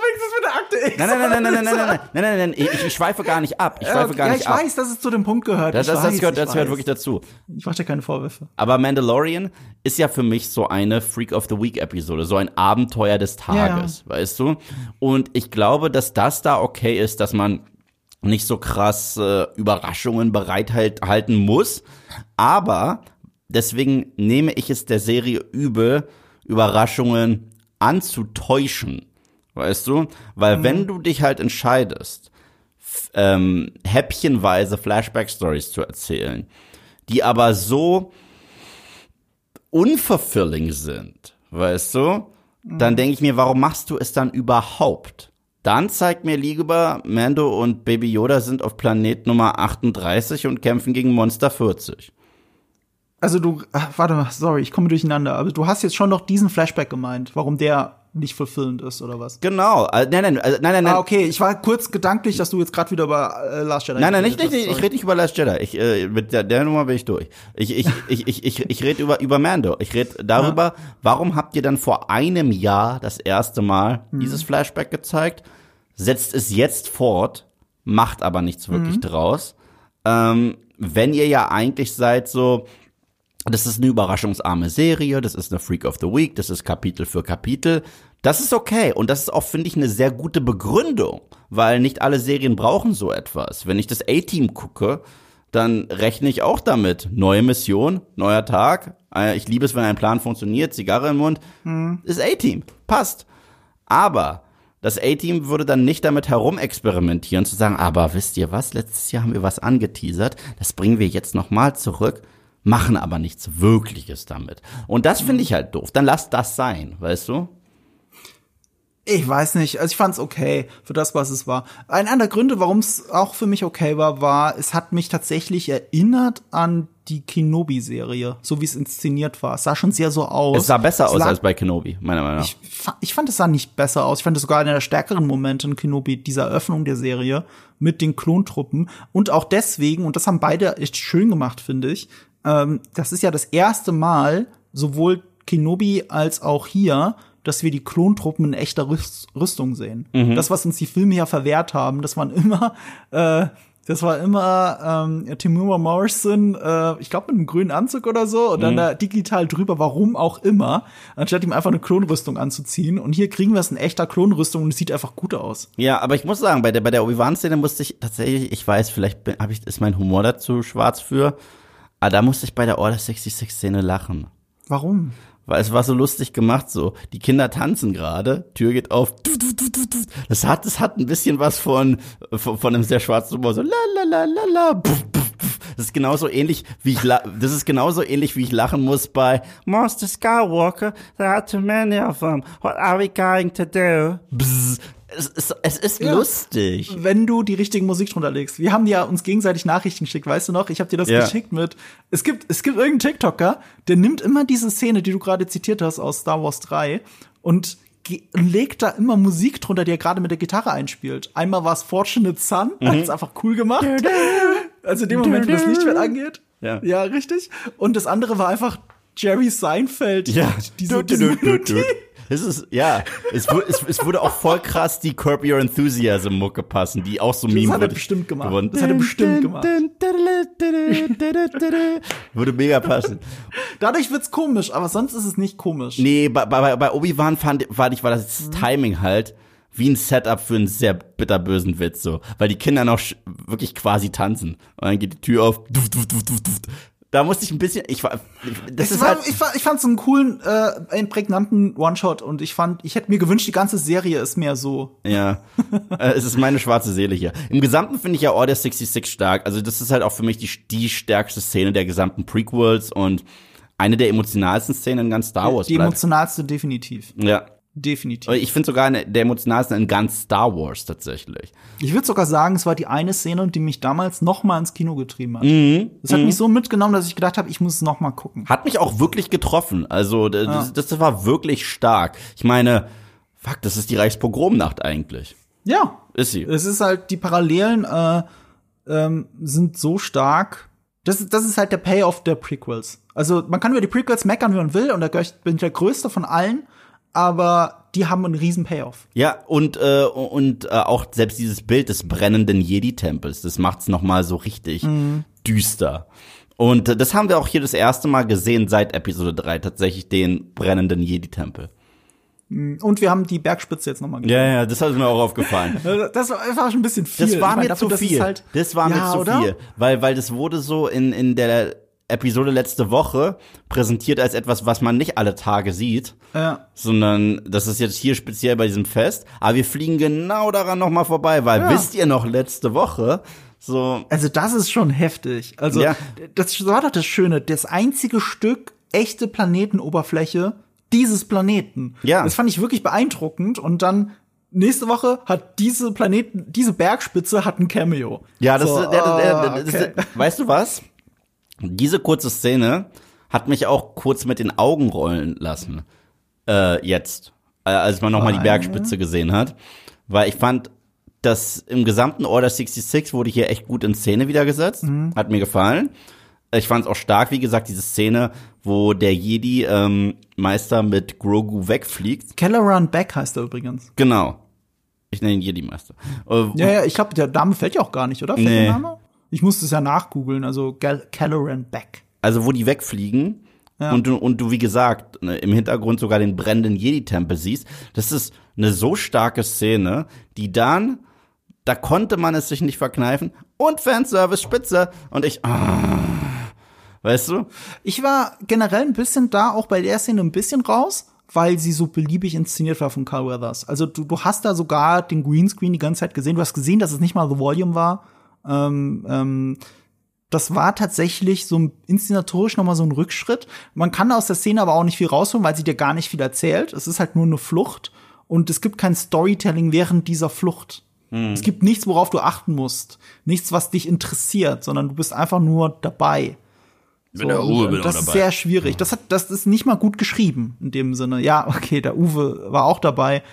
Nein, nein, nein, nein, nein, nein, nein, nein, nein, nein, nein, ich, ich schweife gar nicht ab. Ich schweife gar ja, nicht ich ab. weiß, dass es zu dem Punkt gehört. Das, ich das, weiß, das, gehört, ich das gehört wirklich dazu. Ich mache dir keine Vorwürfe. Aber Mandalorian ist ja für mich so eine Freak of the Week Episode, so ein Abenteuer des Tages, weißt du? Und ich glaube, dass das da okay ist, dass man nicht so krass äh, Überraschungen bereithalten muss, aber deswegen nehme ich es der Serie übel, Überraschungen anzutäuschen, weißt du? Weil wenn du dich halt entscheidest, ähm, häppchenweise Flashback-Stories zu erzählen, die aber so unfulfilling sind, weißt du, dann denke ich mir, warum machst du es dann überhaupt? Dann zeigt mir lieber, Mando und Baby Yoda sind auf Planet Nummer 38 und kämpfen gegen Monster 40. Also du, ach, warte mal, sorry, ich komme durcheinander. Aber du hast jetzt schon noch diesen Flashback gemeint, warum der nicht fulfillend ist oder was? Genau, äh, nein, nein, äh, nein, nein, nein. Ah, okay, ich war kurz gedanklich, dass du jetzt gerade wieder über äh, Last Jedi Nein, nein, nicht, nicht, ich rede nicht über Last Jedi. Ich, äh, mit der, der Nummer bin ich durch. Ich, ich, ich, ich, ich, ich rede über, über Mando. Ich rede darüber, warum habt ihr dann vor einem Jahr das erste Mal Mhm. dieses Flashback gezeigt? setzt es jetzt fort, macht aber nichts wirklich draus. Ähm, wenn ihr ja eigentlich seid so, das ist eine überraschungsarme Serie, das ist eine Freak of the Week, das ist Kapitel für Kapitel. Das ist okay und das ist auch, finde ich, eine sehr gute Begründung, weil nicht alle Serien brauchen so etwas. Wenn ich das A-Team gucke, dann rechne ich auch damit. Neue Mission, neuer Tag. Äh, Ich liebe es, wenn ein Plan funktioniert, Zigarre im Mund. Ist A-Team, passt. Aber das A-Team würde dann nicht damit herumexperimentieren, zu sagen, aber wisst ihr was, letztes Jahr haben wir was angeteasert, das bringen wir jetzt nochmal zurück, machen aber nichts Wirkliches damit. Und das finde ich halt doof. Dann lasst das sein, weißt du? Ich weiß nicht, also ich fand's okay für das, was es war. Einer der Gründe, warum es auch für mich okay war, war, es hat mich tatsächlich erinnert an die Kenobi-Serie, so wie es inszeniert war. Es sah schon sehr so aus. Es sah besser Es aus als bei Kenobi, meiner Meinung nach. Ich, ich fand, es sah nicht besser aus. Ich fand es sogar einer der stärkeren Momente in Kenobi, dieser Eröffnung der Serie mit den Klontruppen. Und auch deswegen, und das haben beide echt schön gemacht, finde ich, ähm, das ist ja das erste Mal, sowohl Kenobi als auch hier, dass wir die Klontruppen in echter Rüst Rüstung sehen. Das, was uns die Filme ja verwehrt haben, das waren immer, äh, das war immer ähm, Timur Morrison, äh, ich glaube mit einem grünen Anzug oder so, und dann da digital drüber, warum auch immer, anstatt ihm einfach eine Klonrüstung anzuziehen. Und hier kriegen wir es in echter Klonrüstung und es sieht einfach gut aus. Ja, aber ich muss sagen, bei der, bei der Obi-Wan-Szene musste ich tatsächlich, ich weiß, vielleicht bin, hab ich, ist mein Humor dazu schwarz für, aber da musste ich bei der Order 66-Szene lachen. Warum? Weil es war so lustig gemacht, so. Die Kinder tanzen gerade, Tür geht auf. Das hat, das hat ein bisschen was von, von, von einem sehr schwarzen Humor, so la la la la la. Das ist genauso ähnlich, wie ich, das ist genauso ähnlich, wie ich lachen muss bei Master Skywalker. There are too many of them. What are we going to do? Bzz. Es ist, es ist Ja. lustig. Wenn du die richtige Musik drunter legst. Wir haben ja uns gegenseitig Nachrichten geschickt, weißt du noch? Ich habe dir das Ja. geschickt mit. Es gibt, es gibt irgendeinen TikToker, der nimmt immer diese Szene, die du gerade zitiert hast aus Star Wars 3 und legt da immer Musik drunter, die er gerade mit der Gitarre einspielt. Einmal war es Fortunate Son, Mhm. hat es einfach cool gemacht. Also in dem Moment, wo das Lichtschwert angeht. Ja. ja, richtig. Und das andere war einfach Jerry Seinfeld. Ja. diese, diese du. Es ist, ja, es, es, es wurde auch voll krass die Curb Your Enthusiasm Mucke passen, die auch so Meme hat er bestimmt gemacht. geworden. Das hat er bestimmt gemacht. Würde mega passen. Dadurch wird's komisch, aber sonst ist es nicht komisch. Nee, bei, bei, bei Obi-Wan fand, fand ich, war das Mhm. Timing halt wie ein Setup für einen sehr bitterbösen Witz, so. Weil die Kinder noch wirklich quasi tanzen. Und dann geht die Tür auf. Duf, duf, duf, duf, duf. Da musste ich ein bisschen, ich war, das Es ist war, halt, ich, fand, ich fand's einen coolen, äh, einen prägnanten One-Shot und ich fand, ich hätte mir gewünscht, die ganze Serie ist mehr so. Ja, äh, es ist meine schwarze Seele hier. Im Gesamten finde ich ja Order 66 stark. Also das ist halt auch für mich die, die stärkste Szene der gesamten Prequels und eine der emotionalsten Szenen in ganz Star Wars. Die bleibt. emotionalste definitiv. ja. Definitiv. Ich finde sogar eine der emotionalsten in ganz Star Wars tatsächlich. Ich würde sogar sagen, es war die eine Szene, die mich damals noch mal ins Kino getrieben hat. Mhm. Das hat mich so mitgenommen, dass ich gedacht habe, ich muss es noch mal gucken. Hat mich auch wirklich getroffen. Also das, das war wirklich stark. Ich meine, fuck, das ist die Reichspogromnacht eigentlich. Ja, Ist sie. es ist halt, die Parallelen äh, ähm, sind so stark. Das, ist- das ist halt der Payoff der Prequels. Also man kann über die Prequels meckern, wie man will, und da bin ich der größte von allen, aber die haben einen riesen Payoff. Ja, und, äh, und äh, auch selbst dieses Bild des brennenden Jedi-Tempels, das macht's noch mal so richtig düster. Und äh, das haben wir auch hier das erste Mal gesehen seit Episode 3, tatsächlich den brennenden Jedi-Tempel. Und wir haben die Bergspitze jetzt noch mal gesehen. Ja, ja, das hat mir auch aufgefallen. Das war einfach schon ein bisschen viel. Das war Ich meine, mir dafür, zu viel. Halt, das war ja, mir zu oder? viel. Weil, weil das wurde so in, in der Episode letzte Woche präsentiert als etwas, was man nicht alle Tage sieht. Ja. sondern das ist jetzt hier speziell bei diesem Fest. Aber wir fliegen genau daran noch mal vorbei, weil Ja. wisst ihr noch letzte Woche so Also das ist schon heftig. Also Ja. das war doch das Schöne. Das einzige Stück echte Planetenoberfläche dieses Planeten. Ja. Das fand ich wirklich beeindruckend. Und dann nächste Woche hat diese Planeten, diese Bergspitze hat ein Cameo. ja, das, so, der, der, der, das okay. ist, weißt du was? Diese kurze Szene hat mich auch kurz mit den Augen rollen lassen. Äh, jetzt, äh, als man noch mal die? Bergspitze gesehen hat, weil ich fand dass im gesamten Order 66 wurde hier echt gut in Szene wieder gesetzt. Mhm. Hat mir gefallen. Ich fand es auch stark, wie gesagt, diese Szene, wo der Jedi-Meister mit Grogu wegfliegt. Kelleran Beck heißt er übrigens. Genau. Ich nenne ihn Jedi-Meister. Äh, Ja, ja, ich glaube, der Name fällt ja auch gar nicht, oder? Fällt Nee. der Name? Ich musste es ja nachgoogeln, also Gal Caloran Beck. Also wo die wegfliegen Ja. und, du, und du, wie gesagt, ne, im Hintergrund sogar den brennenden Jedi-Tempel siehst. Das ist eine so starke Szene, die dann, da konnte man es sich nicht verkneifen. Und Fanservice Spitze. Und ich, ah, weißt du? Ich war generell ein bisschen da, auch bei der Szene ein bisschen raus, weil sie so beliebig inszeniert war von Carl Weathers. Also du, du hast da sogar den Greenscreen die ganze Zeit gesehen. Du hast gesehen, dass es nicht mal The Volume war. Ähm, ähm, das war tatsächlich so ein- inszenatorisch noch mal so ein Rückschritt. Man kann aus der Szene aber auch nicht viel rausholen, weil sie dir gar nicht viel erzählt. Es ist halt nur eine Flucht und es gibt kein Storytelling während dieser Flucht. Es gibt nichts, worauf du achten musst. Nichts, was dich interessiert, sondern du bist einfach nur dabei. So, der Uwe bin das ist dabei. sehr schwierig. Das hat, das ist nicht mal gut geschrieben in dem Sinne. Ja, okay, der Uwe war auch dabei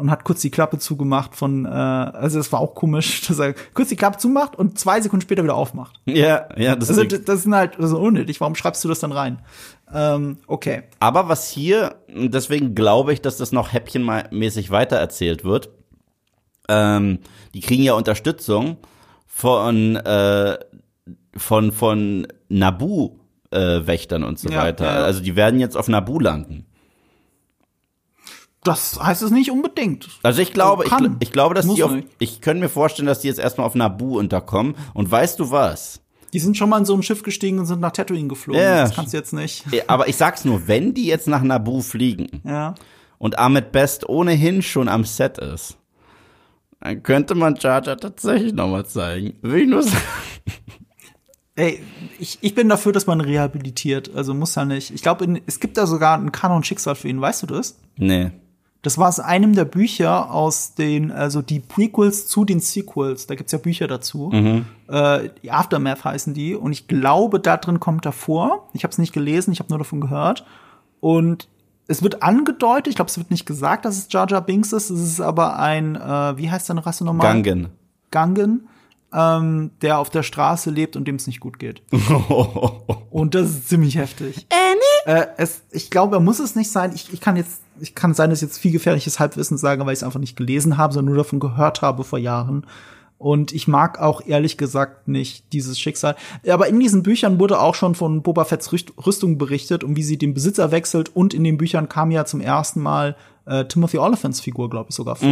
und hat kurz die Klappe zugemacht von, äh, also das war auch komisch, dass er kurz die Klappe zumacht und zwei Sekunden später wieder aufmacht. Ja, ja, das Also ist. das, das ist halt so unnötig. Warum schreibst du das dann rein? Ähm, okay. Aber was hier, deswegen glaube ich, dass das noch häppchenmäßig weitererzählt wird. Ähm, die kriegen ja Unterstützung von äh, von von Nabu äh, Wächtern und so Ja, weiter. ja. Also die werden jetzt auf Nabu landen. Das heißt es nicht unbedingt. Also ich glaube, ich, ich glaube, dass Muss die auf, nicht. ich könnte mir vorstellen, dass die jetzt erstmal auf Nabu unterkommen. Und weißt du was? Die sind schon mal in so ein Schiff gestiegen und sind nach Tatooine geflogen. Ja. Das kannst du jetzt nicht. Aber ich sag's nur, wenn die jetzt nach Nabu fliegen Ja. und Ahmed Best ohnehin schon am Set ist, dann könnte man Jar Jar tatsächlich noch mal zeigen. Will ich nur sagen. Ey, ich, ich bin dafür, dass man rehabilitiert. Also muss ja nicht. Ich glaube, es gibt da sogar ein Kanon-Schicksal für ihn. Weißt du das? Nee. Das war aus einem der Bücher aus den, also die Prequels zu den Sequels. Da gibt's ja Bücher dazu. Äh, die Aftermath heißen die. Und ich glaube, da drin kommt er vor. Ich habe es nicht gelesen, ich habe nur davon gehört. Und es wird angedeutet, ich glaube, es wird nicht gesagt, dass es Jar Jar Binks ist. Es ist aber ein, äh, wie heißt seine Rasse nochmal? Gangen. Gangen, ähm, der auf der Straße lebt und dem es nicht gut geht. Und das ist ziemlich heftig. Äh, es, ich glaube, er muss es nicht sein. Ich, ich kann jetzt, ich kann sein, dass ich jetzt viel gefährliches Halbwissen sage, weil ich es einfach nicht gelesen habe, sondern nur davon gehört habe vor Jahren. Und ich mag auch ehrlich gesagt nicht dieses Schicksal. Aber in diesen Büchern wurde auch schon von Boba Fetts Rüst- Rüstung berichtet und wie sie den Besitzer wechselt. Und in den Büchern kam ja zum ersten Mal äh, Timothy Oliphants Figur, glaube ich, sogar vor.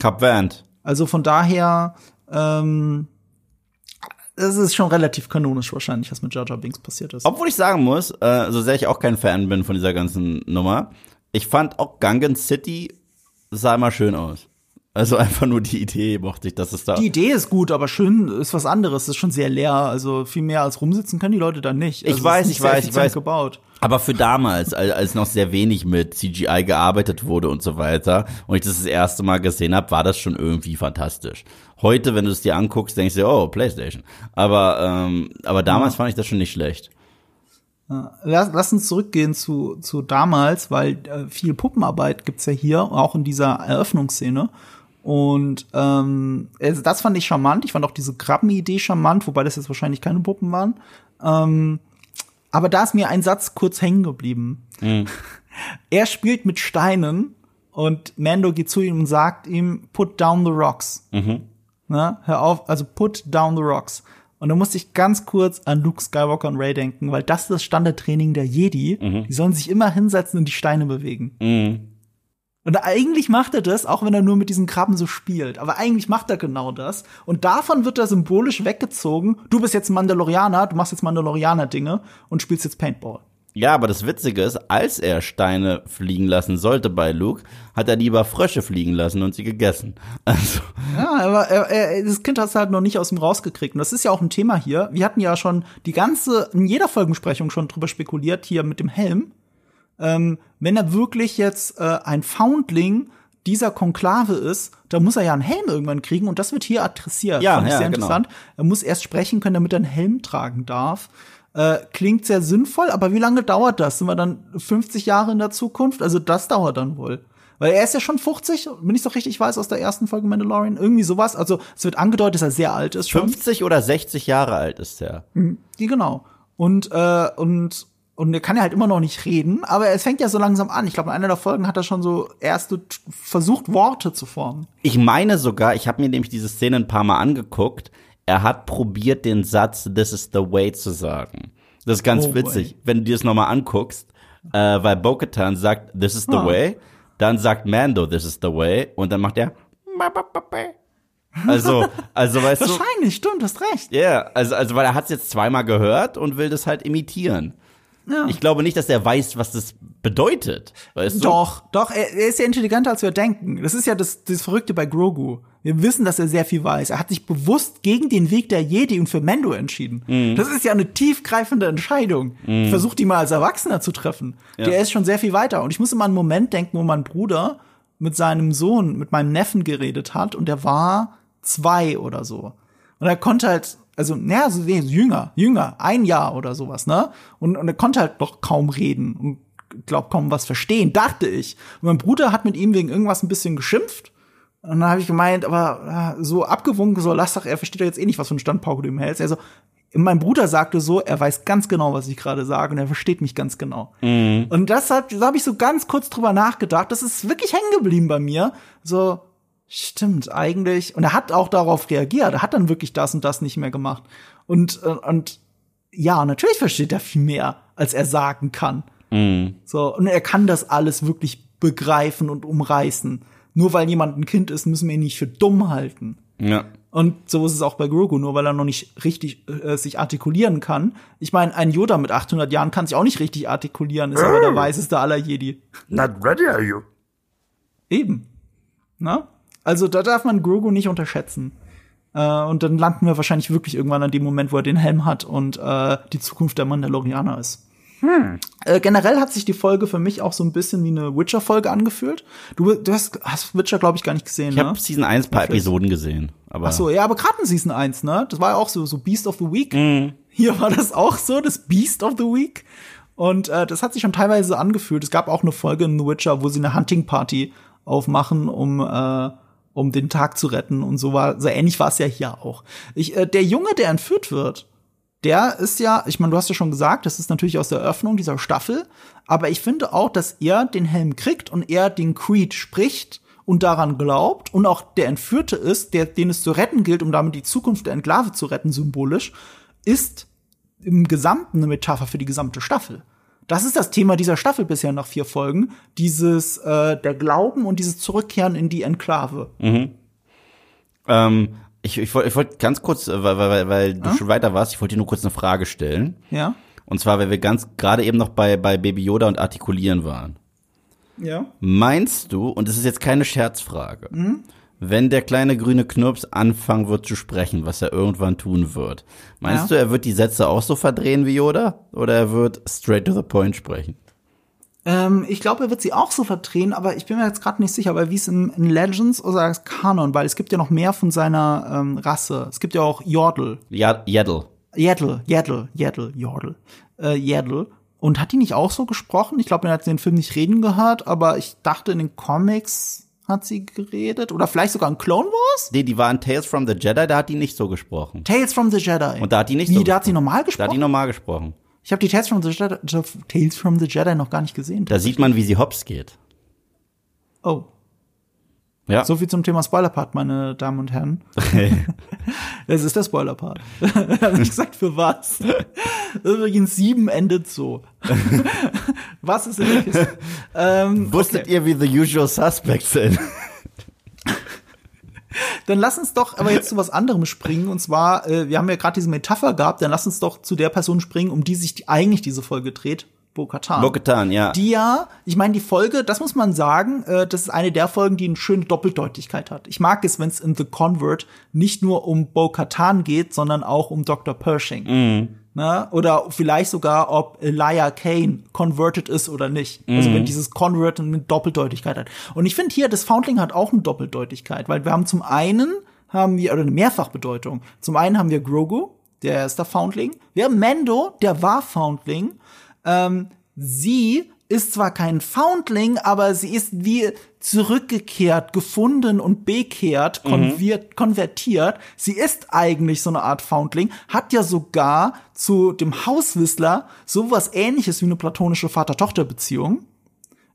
Cap Vant. Also von daher, ähm, es ist schon relativ kanonisch wahrscheinlich, was mit Jar Jar Binks passiert ist. Obwohl ich sagen muss, äh, so sehr ich auch kein Fan bin von dieser ganzen Nummer, ich fand auch Gangen City sah immer schön aus. Also einfach nur die Idee mochte ich, dass es da. Die Idee ist gut, aber schön ist was anderes. Es ist schon sehr leer. Also viel mehr als rumsitzen können die Leute dann nicht. Also Ich weiß, nicht ich weiß, ich weiß. gebaut. Aber für damals, als, noch sehr wenig mit CGI gearbeitet wurde und so weiter, und ich das das erste Mal gesehen habe, war das schon irgendwie fantastisch. Heute, wenn du es dir anguckst, denkst du, oh, Playstation. Aber, ähm, aber damals fand ich das schon nicht schlecht. Lass, lass uns zurückgehen zu, zu damals, weil äh, viel Puppenarbeit gibt's ja hier, auch in dieser Eröffnungsszene. Und ähm, also das fand ich charmant. Ich fand auch diese Krabbenidee charmant, wobei das jetzt wahrscheinlich keine Puppen waren. Ähm, aber da ist mir ein Satz kurz hängen geblieben. Er spielt mit Steinen und Mando geht zu ihm und sagt ihm, put down the rocks. Na, hör auf, also put down the rocks. Und da musste ich ganz kurz an Luke Skywalker und Ray denken, weil das ist das Standardtraining der Jedi. Die sollen sich immer hinsetzen und die Steine bewegen. Und eigentlich macht er das, auch wenn er nur mit diesen Krabben so spielt. Aber eigentlich macht er genau das. Und davon wird er symbolisch weggezogen. Du bist jetzt ein Mandalorianer, du machst jetzt Mandalorianer-Dinge und spielst jetzt Paintball. Ja, aber das Witzige ist, als er Steine fliegen lassen sollte bei Luke, hat er lieber Frösche fliegen lassen und sie gegessen. Also, Ja, aber er, er, das Kind hast du halt noch nicht aus ihm rausgekriegt. Und das ist ja auch ein Thema hier. Wir hatten ja schon die ganze, in jeder Folgensprechung schon drüber spekuliert, hier mit dem Helm. Ähm, wenn er wirklich jetzt äh, ein Foundling dieser Konklave ist, dann muss er ja einen Helm irgendwann kriegen und das wird hier adressiert. Ja, Fand ich ja, sehr genau. interessant. Er muss erst sprechen können, damit er einen Helm tragen darf. Äh, klingt sehr sinnvoll, aber wie lange dauert das? Sind wir dann 50 Jahre in der Zukunft? Also das dauert dann wohl. Weil er ist ja schon 50, wenn ich doch richtig weiß, aus der ersten Folge Mandalorian. Irgendwie sowas. Also es wird angedeutet, dass er sehr alt ist schon. 50 oder 60 Jahre alt ist er. Ja, genau. Und, äh, und und er kann ja halt immer noch nicht reden, aber es fängt ja so langsam an. Ich glaube, in einer der Folgen hat er schon so erste versucht, Worte zu formen. Ich meine sogar, ich habe mir nämlich diese Szene ein paar Mal angeguckt, er hat probiert, den Satz This is the way zu sagen. Das ist ganz Oh, witzig, wenn du dir das nochmal anguckst, äh, weil Bo-Katan sagt This is the Ah. way, dann sagt Mando This is the way und dann macht er also, also weißt du, Wahrscheinlich, stimmt, hast recht. ja, also, also weil er hat es jetzt zweimal gehört und will das halt imitieren. Ja. Ich glaube nicht, dass er weiß, was das bedeutet. Weißt du? Doch, doch, er, er ist ja intelligenter, als wir denken. Das ist ja das, das Verrückte bei Grogu. Wir wissen, dass er sehr viel weiß. Er hat sich bewusst gegen den Weg der Jedi und für Mendo entschieden. Mhm. Das ist ja eine tiefgreifende Entscheidung. Ich versuche die mal als Erwachsener zu treffen. Der ist schon sehr viel weiter. Und ich muss immer an einen Moment denken, wo mein Bruder mit seinem Sohn, mit meinem Neffen geredet hat und der war zwei oder so. Und er konnte halt, also, naja, so nee, jünger, jünger, ein Jahr oder sowas, ne? Und, und er konnte halt noch kaum reden und glaub kaum was verstehen, dachte ich. Und mein Bruder hat mit ihm wegen irgendwas ein bisschen geschimpft. Und dann habe ich gemeint, aber äh, so abgewunken, so, lass doch, er versteht doch jetzt eh nicht, was für ein Standpauke du ihm hältst. Also, mein Bruder sagte so, er weiß ganz genau, was ich gerade sage und er versteht mich ganz genau. Und deshalb, da habe ich so ganz kurz drüber nachgedacht. Das ist wirklich hängen geblieben bei mir. So, stimmt, eigentlich. Und er hat auch darauf reagiert. Er hat dann wirklich das und das nicht mehr gemacht. Und, äh, und ja, natürlich versteht er viel mehr, als er sagen kann. So, und er kann das alles wirklich begreifen und umreißen. Nur weil jemand ein Kind ist, müssen wir ihn nicht für dumm halten. Ja. Und so ist es auch bei Grogu, nur weil er noch nicht richtig äh, sich artikulieren kann. Ich meine, ein Yoda mit 800 Jahren kann sich auch nicht richtig artikulieren, ist aber der weiseste aller Jedi. Not ready, are you? Eben. Na? Also da darf man Grogu nicht unterschätzen. Äh, und dann landen wir wahrscheinlich wirklich irgendwann an dem Moment, wo er den Helm hat und äh, die Zukunft der Mandalorianer ist. Äh, generell hat sich die Folge für mich auch so ein bisschen wie eine Witcher-Folge angefühlt. Du, du hast, hast Witcher, glaube ich, gar nicht gesehen, Ich ne? habe Season 1 paar Netflix. Episoden gesehen. Aber Ach so, ja, aber gerade in Season 1, ne? Das war ja auch so, so Beast of the Week. Hier war das auch so, das Beast of the Week. Und äh, das hat sich schon teilweise angefühlt. Es gab auch eine Folge in The Witcher, wo sie eine Hunting Party aufmachen, um äh, um den Tag zu retten und so war so ähnlich war es ja hier auch. Ich, äh, der Junge, der entführt wird, der ist ja, ich meine, du hast ja schon gesagt, das ist natürlich aus der Eröffnung dieser Staffel, aber ich finde auch, dass er den Helm kriegt und er den Creed spricht und daran glaubt und auch der Entführte ist, der, den es zu retten gilt, um damit die Zukunft der Enklave zu retten, symbolisch, ist im Gesamten eine Metapher für die gesamte Staffel. Das ist das Thema dieser Staffel bisher nach vier Folgen, dieses äh, der Glauben und dieses Zurückkehren in die Enklave. ähm, ich, ich wollte ich wollt ganz kurz, äh, weil, weil, weil du schon weiter warst, ich wollte dir nur kurz eine Frage stellen. Ja, Und zwar, weil wir ganz gerade eben noch bei, bei Baby Yoda und Artikulieren waren. ja. Meinst du, und das ist jetzt keine Scherzfrage, wenn der kleine grüne Knirps anfangen wird zu sprechen, was er irgendwann tun wird, meinst Ja. du, er wird die Sätze auch so verdrehen wie Yoda? Oder er wird straight to the point sprechen? Ähm, ich glaube, er wird sie auch so verdrehen, aber ich bin mir jetzt gerade nicht sicher, wie es in, in Legends oder Kanon, weil es gibt ja noch mehr von seiner ähm, Rasse. Es gibt ja auch Yordle. Ja, Yaddle. Yaddle, Yaddle, Yaddle, Yordle, äh, Yaddle. Und hat die nicht auch so gesprochen? Ich glaube, man hat den Film nicht reden gehört, aber ich dachte, in den Comics hat sie geredet. Oder vielleicht sogar in Clone Wars? Nee, die war in Tales from the Jedi, da hat die nicht so gesprochen. Tales from the Jedi. Und da hat die nicht Wie, so da hat sie gesprochen. normal Da hat gesprochen? die normal gesprochen. ich habe die Tales from the Jedi, Tales from the Jedi noch gar nicht gesehen. Da sieht man, wie sie hops geht. oh. Ja. So viel zum Thema Spoiler-Part, meine Damen und Herren. Das ist der Spoiler-Part. Hab ich gesagt, für was? Übrigens, sieben endet so. Was ist in der Kiste? Ähm, Wusstet okay. ihr, wie The Usual Suspects sind? Dann lass uns doch aber jetzt zu was anderem springen. Und zwar, äh, wir haben ja gerade diese Metapher gehabt, dann lass uns doch zu der Person springen, um die sich die, eigentlich diese Folge dreht. Bo-Katan. Bo-Katan, ja. Die ja, ich meine, die Folge, das muss man sagen, äh, das ist eine der Folgen, die eine schöne Doppeldeutigkeit hat. Ich mag es, wenn es in The Convert nicht nur um Bo-Katan geht, sondern auch um Dr. Pershing. Ne? Oder vielleicht sogar, ob Elijah Kane converted ist oder nicht. Also wenn dieses Convert eine Doppeldeutigkeit hat. Und ich finde hier, das Foundling hat auch eine Doppeldeutigkeit, weil wir haben zum einen haben wir, oder eine Mehrfachbedeutung. Zum einen haben wir Grogu, der ist der Foundling. Wir haben Mando, der war Foundling. Ähm, sie ist zwar kein Foundling, aber sie ist wie zurückgekehrt, gefunden und bekehrt, konvert, konvertiert. Sie ist eigentlich so eine Art Foundling, hat ja sogar zu dem Hauswissler sowas ähnliches wie eine platonische Vater-Tochter-Beziehung.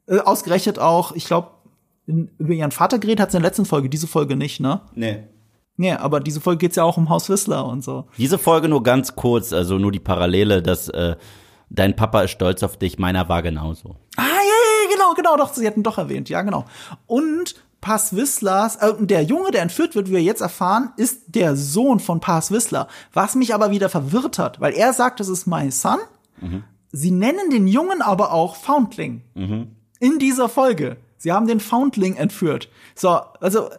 Äh, ausgerechnet auch, ich glaube, über ihren Vater geredet hat sie in der letzten Folge, diese Folge nicht, ne? Nee. Nee, aber diese Folge geht's ja auch um Haus Whistler und so. Diese Folge nur ganz kurz, also nur die Parallele, dass äh, dein Papa ist stolz auf dich, meiner war genauso. Ah, ja, ja, genau, genau, doch, sie hatten doch erwähnt, ja, genau. Und Pass Whistlers, äh, der Junge, der entführt wird, wie wir jetzt erfahren, ist der Sohn von Pass Whistler. Was mich aber wieder verwirrt hat, weil er sagt, das ist my son. Sie nennen den Jungen aber auch Foundling. In dieser Folge. Sie haben den Foundling entführt. So, also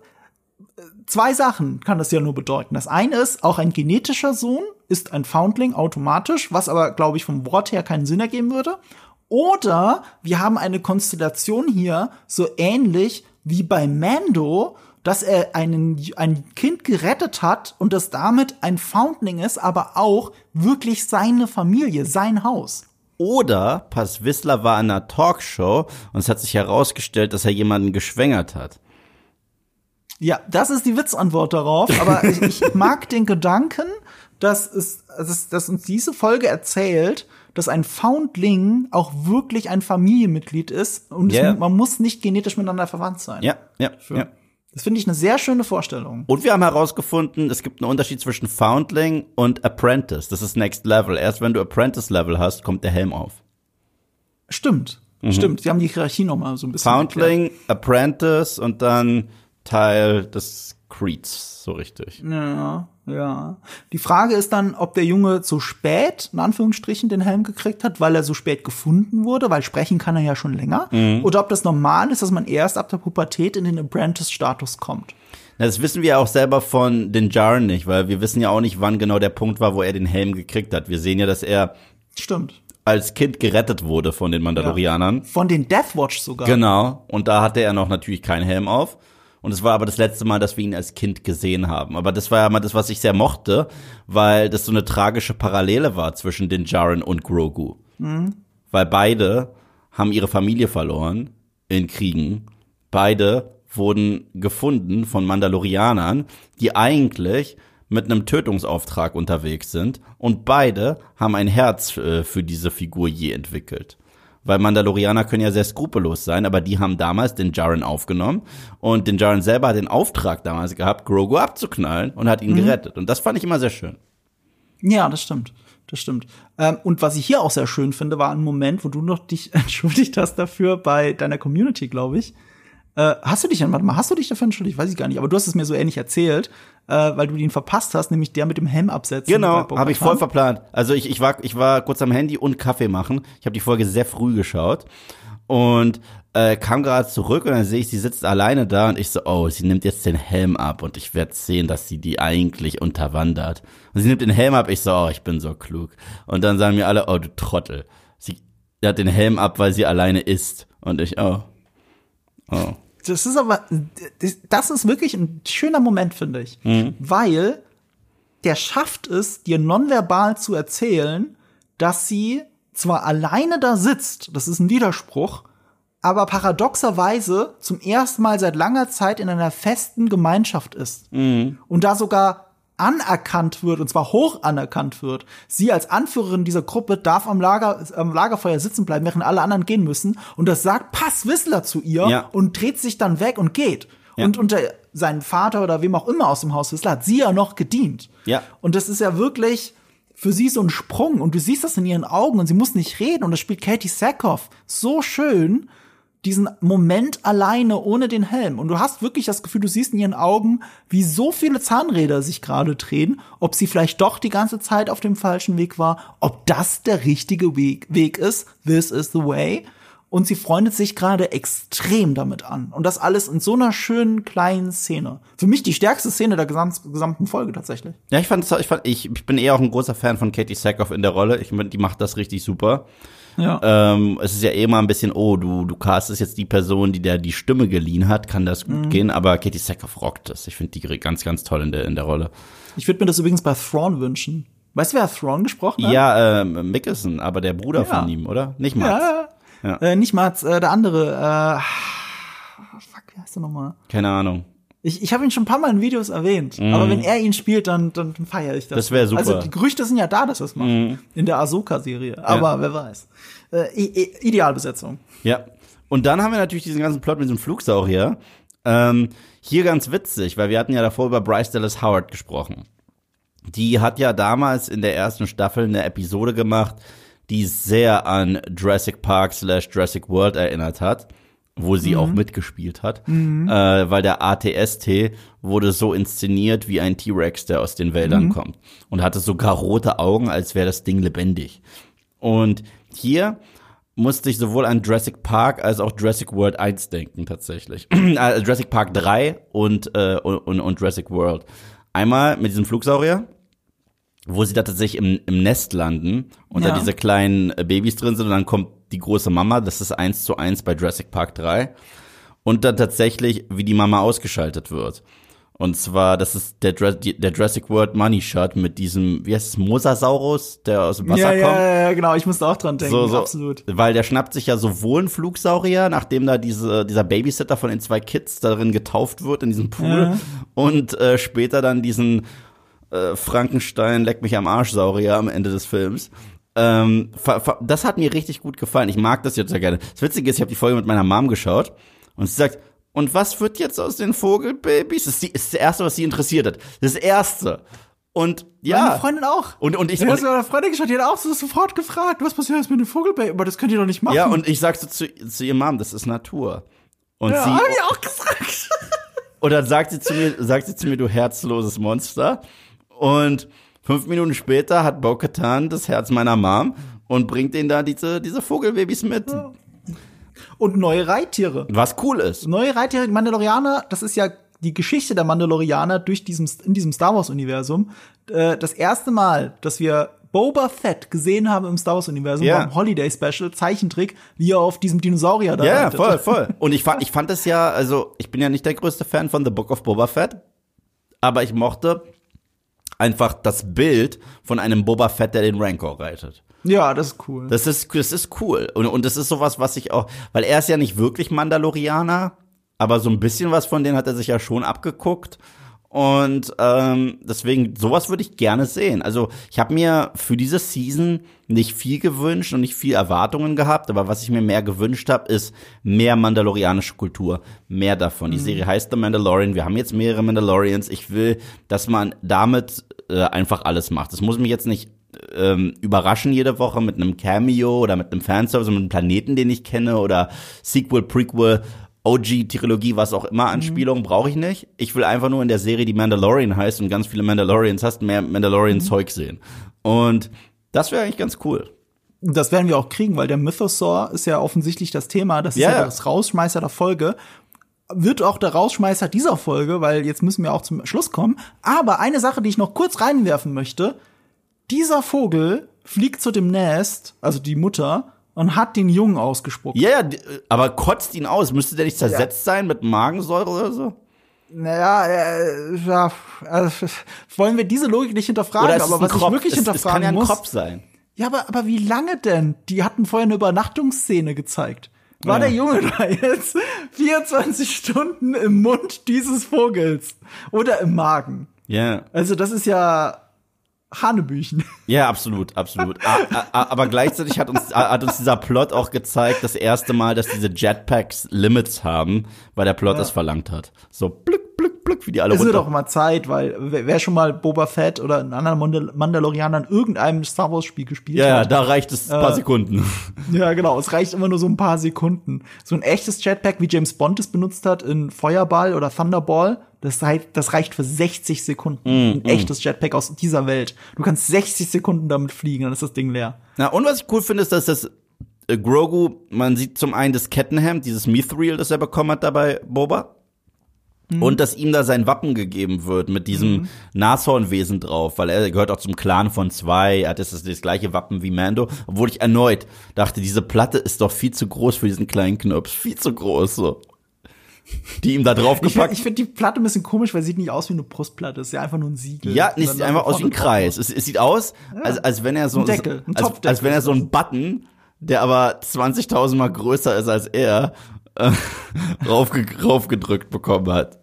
zwei Sachen kann das ja nur bedeuten. Das eine ist, auch ein genetischer Sohn ist ein Foundling automatisch, was aber, glaube ich, vom Wort her keinen Sinn ergeben würde. Oder wir haben eine Konstellation hier, so ähnlich wie bei Mando, dass er einen, ein Kind gerettet hat und das damit ein Foundling ist, aber auch wirklich seine Familie, sein Haus. Oder Pass Wissler war in einer Talkshow und es hat sich herausgestellt, dass er jemanden geschwängert hat. Ja, das ist die Witzantwort darauf, aber ich, ich mag den Gedanken, dass, es, dass, dass uns diese Folge erzählt, dass ein Foundling auch wirklich ein Familienmitglied ist und Ja. es, man muss nicht genetisch miteinander verwandt sein. Ja, ja, ja. Das finde ich eine sehr schöne Vorstellung. Und wir haben herausgefunden, es gibt einen Unterschied zwischen Foundling und Apprentice. Das ist Next Level. Erst wenn du Apprentice Level hast, kommt der Helm auf. Stimmt, stimmt. Sie haben die Hierarchie noch mal so ein bisschen erklärt. Foundling, Apprentice und dann Teil des Creeds, so richtig. Ja, ja. Die Frage ist dann, ob der Junge zu spät, in Anführungsstrichen, den Helm gekriegt hat, weil er so spät gefunden wurde, weil sprechen kann er ja schon länger. Oder ob das normal ist, dass man erst ab der Pubertät in den Apprentice-Status kommt. Das wissen wir auch selber von den Jaren nicht, weil wir wissen ja auch nicht, wann genau der Punkt war, wo er den Helm gekriegt hat. Wir sehen ja, dass er Stimmt. als Kind gerettet wurde von den Mandalorianern. Von den Deathwatch sogar. Genau. Und da hatte er noch natürlich keinen Helm auf. Und es war aber das letzte Mal, dass wir ihn als Kind gesehen haben. Aber das war ja mal das, was ich sehr mochte, weil das so eine tragische Parallele war zwischen den Jaren und Grogu. Weil beide haben ihre Familie verloren in Kriegen. Beide wurden gefunden von Mandalorianern, die eigentlich mit einem Tötungsauftrag unterwegs sind. Und beide haben ein Herz äh, für diese Figur je entwickelt. Weil Mandalorianer können ja sehr skrupellos sein, aber die haben damals den Jaren aufgenommen und den Jaren selber hat den Auftrag damals gehabt, Grogu abzuknallen und hat ihn gerettet. Und das fand ich immer sehr schön. Ja, das stimmt. Das stimmt. Ähm, und was ich hier auch sehr schön finde, war ein Moment, wo du noch dich entschuldigt hast dafür bei deiner Community, glaube ich. Äh, hast du dich, warte mal, hast du dich dafür entschuldigt? Weiß ich gar nicht, aber du hast es mir so ähnlich erzählt, äh, weil du ihn verpasst hast, nämlich der mit dem Helm absetzen. Genau, habe ich voll verplant. Also ich, ich, war, ich war kurz am Handy und Kaffee machen. Ich habe die Folge sehr früh geschaut und äh, kam gerade zurück und dann sehe ich, sie sitzt alleine da und ich so, oh, sie nimmt jetzt den Helm ab und ich werde sehen, dass sie die eigentlich unterwandert. Und sie nimmt den Helm ab, ich so, oh, ich bin so klug. Und dann sagen mir alle, oh, du Trottel. Sie hat den Helm ab, weil sie alleine ist. Und ich, oh. Oh. Das ist aber, das- das ist wirklich ein schöner Moment, finde ich. Weil der schafft es, dir nonverbal zu erzählen, dass sie zwar alleine da sitzt, das ist ein Widerspruch, aber paradoxerweise zum ersten Mal seit langer Zeit in einer festen Gemeinschaft ist. Und da sogar anerkannt wird, und zwar hoch anerkannt wird. Sie als Anführerin dieser Gruppe darf am, Lager, am Lagerfeuer sitzen bleiben, während alle anderen gehen müssen. Und das sagt Pass Whistler zu ihr Ja. und dreht sich dann weg und geht. Ja. Und unter seinen Vater oder wem auch immer aus dem Haus Whistler hat sie ja noch gedient. Ja. Und das ist ja wirklich für sie so ein Sprung. Und du siehst das in ihren Augen und sie muss nicht reden. Und das spielt Katie Sackhoff so schön, diesen Moment alleine ohne den Helm. Und du hast wirklich das Gefühl, du siehst in ihren Augen, wie so viele Zahnräder sich gerade drehen, ob sie vielleicht doch die ganze Zeit auf dem falschen Weg war, ob das der richtige Weg, Weg ist. This is the way. Und sie freundet sich gerade extrem damit an. Und das alles in so einer schönen kleinen Szene. Für mich die stärkste Szene der gesamt, gesamten Folge tatsächlich. Ja, ich fand, ich fand, ich, ich bin eher auch ein großer Fan von Katie Sackhoff in der Rolle. Ich meine, die macht das richtig super. Ja. Ähm, es ist ja eh immer ein bisschen, oh, du, du castest jetzt die Person, die der die Stimme geliehen hat, kann das gut gehen, aber Katie Sackhoff rockt das. Ich finde die ganz, ganz toll in der, in der Rolle. Ich würde mir das übrigens bei Thrawn wünschen. Weißt du, wer Thrawn gesprochen hat? Ja, ähm, Mickelson, aber der Bruder Ja. von ihm, oder? Nicht Max. Ja, Ja. Äh, nicht Mats, äh, der andere. Äh, fuck, wie heißt der nochmal? Keine Ahnung. Ich, ich habe ihn schon ein paar Mal in Videos erwähnt. Aber wenn er ihn spielt, dann, dann feiere ich das. Mhm. Das wär super. Mhm. Also die Gerüchte sind ja da, dass er es macht. In der Ahsoka-Serie. Aber wer weiß. Äh, Idealbesetzung. Ja. Und dann haben wir natürlich diesen ganzen Plot mit diesem Flugsaurier. Ähm, hier ganz witzig, weil wir hatten ja davor über Bryce Dallas Howard gesprochen. Die hat ja damals in der ersten Staffel eine Episode gemacht, die sehr an Jurassic Park slash Jurassic World erinnert hat, wo sie auch mitgespielt hat, äh, weil der ATST wurde so inszeniert wie ein T-Rex, der aus den Wäldern kommt und hatte sogar rote Augen, als wäre das Ding lebendig. Und hier musste ich sowohl an Jurassic Park als auch Jurassic World 1 denken, tatsächlich. äh, Jurassic Park 3 und, äh, und, und Jurassic World. Einmal mit diesem Flugsaurier, wo sie da tatsächlich im, im Nest landen und Ja. da diese kleinen Babys drin sind und dann kommt die große Mama, das ist eins zu eins bei Jurassic Park 3. Und dann tatsächlich, wie die Mama ausgeschaltet wird. Und zwar, das ist der, der Jurassic World Money Shot mit diesem, wie heißt es, Mosasaurus, der aus dem Wasser ja, kommt. ja, ja, genau. Ich musste auch dran denken. So, so, Absolut. Weil der schnappt sich ja sowohl einen Flugsaurier, nachdem da diese, dieser Babysitter von den zwei Kids darin getauft wird, in diesem Pool, Ja. und äh, später dann diesen äh, Frankenstein leck mich am Arsch Saurier am Ende des Films. Ähm, das hat mir richtig gut gefallen. Ich mag das jetzt sehr gerne. Das Witzige ist, ich habe die Folge mit meiner Mom geschaut und sie sagt, und was wird jetzt aus den Vogelbabys? Das ist, die, ist das Erste, was sie interessiert hat. Das Erste. Und ja. Meine Freundin auch. Und, und ich, Ich und, habe meine Freundin geschaut, die hat auch so sofort gefragt, was passiert jetzt mit dem Vogelbaby? Aber das könnt ihr doch nicht machen. Ja, und ich sagte zu, zu ihr Mom, das ist Natur. Und ja, sie, hab ich auch gesagt. und dann sagt sie zu mir, sagt sie zu mir, du herzloses Monster. Und fünf Minuten später hat Bo-Katan das Herz meiner Mom und bringt ihnen da diese, diese Vogelbabys mit. Und neue Reittiere. Was cool ist. Neue Reittiere, die Mandalorianer, das ist ja die Geschichte der Mandalorianer durch diesem, in diesem Star Wars-Universum. Äh, das erste Mal, dass wir Boba Fett gesehen haben im Star Wars-Universum, Ja. war im Holiday-Special, Zeichentrick, wie er auf diesem Dinosaurier da Ja, reitet. voll, voll. Und ich fand, ich fand das ja, also ich bin ja nicht der größte Fan von The Book of Boba Fett, aber ich mochte einfach das Bild von einem Boba Fett, der den Rancor reitet. Ja, das ist cool. Das ist, das ist cool. Und, und das ist sowas, was ich auch, weil er ist ja nicht wirklich Mandalorianer, aber so ein bisschen was von denen hat er sich ja schon abgeguckt. Und ähm, deswegen, sowas würde ich gerne sehen. Also ich habe mir für diese Season nicht viel gewünscht und nicht viel Erwartungen gehabt, aber was ich mir mehr gewünscht habe, ist mehr mandalorianische Kultur. Mehr davon. Die Serie heißt The Mandalorian. Wir haben jetzt mehrere Mandalorians. Ich will, dass man damit äh, einfach alles macht. Das muss mich jetzt nicht ähm, überraschen jede Woche mit einem Cameo oder mit einem Fanservice, mit einem Planeten, den ich kenne oder Sequel, Prequel, OG-Trilogie, was auch immer, Anspielung brauche ich nicht. Ich will einfach nur in der Serie, die Mandalorian heißt und ganz viele Mandalorians hast, mehr Mandalorian-Zeug sehen. Und das wäre eigentlich ganz cool. Das werden wir auch kriegen, weil der Mythosaur ist ja offensichtlich das Thema. Das ist Ja, ja, ja. das Rausschmeißer der Folge. Wird auch der Rausschmeißer dieser Folge, weil jetzt müssen wir auch zum Schluss kommen. Aber eine Sache, die ich noch kurz reinwerfen möchte. Dieser Vogel fliegt zu dem Nest, also die Mutter, und hat den Jungen ausgespuckt. Ja, ja, d- aber kotzt ihn aus. Müsste der nicht zersetzt sein mit Magensäure oder so? Naja, äh, ja, äh, wollen wir diese Logik nicht hinterfragen, Oder ist aber was Kropf? ich wirklich es, es kann hinterfragen ja ein muss. Kopf sein. Ja, aber, aber wie lange denn? Die hatten vorher eine Übernachtungsszene gezeigt. War Ja. der Junge da jetzt 24 Stunden im Mund dieses Vogels oder im Magen? Ja. Also das ist ja Hanebüchen. Ja, absolut, absolut. A, a, aber gleichzeitig hat uns, a- hat uns dieser Plot auch gezeigt, das erste Mal, dass diese Jetpacks Limits haben, weil der Plot es verlangt hat. So blück, blück, blück, wie die alle Es wird runter. auch mal Zeit, weil wer schon mal Boba Fett oder einen anderen Mandal Mandalorianer in irgendeinem Star Wars Spiel gespielt Ja, ja, hat. da reicht es ein paar Sekunden. Ja, genau. Es reicht immer nur so ein paar Sekunden. So ein echtes Jetpack, wie James Bond es benutzt hat in Feuerball oder Thunderball, das reicht, das reicht für 60 Sekunden. ein echtes Jetpack aus dieser Welt. Du kannst 60 Sekunden damit fliegen, dann ist das Ding leer. Na, und was ich cool finde, ist, dass das äh, Grogu, man sieht zum einen das Kettenhemd, dieses Mithril, das er bekommen hat dabei, Boba. Und dass ihm da sein Wappen gegeben wird mit diesem Nashornwesen drauf, weil er gehört auch zum Clan von zwei, er hat jetzt das, das gleiche Wappen wie Mando, obwohl ich erneut dachte, diese Platte ist doch viel zu groß für diesen kleinen Knirps, viel zu groß, so. Die ihm da Ich, draufgepackt. ich finde die Platte ein bisschen komisch, weil sie sieht nicht aus wie eine Brustplatte. Es ist ja einfach nur ein Siegel. Ja, es sieht einfach aus wie ein drauf. Kreis. Es, es sieht aus, als, als wenn er so Ein Deckel, ein als, als wenn er so einen Button der aber 20.000 Mal größer ist als er, äh, raufge raufgedrückt bekommen hat.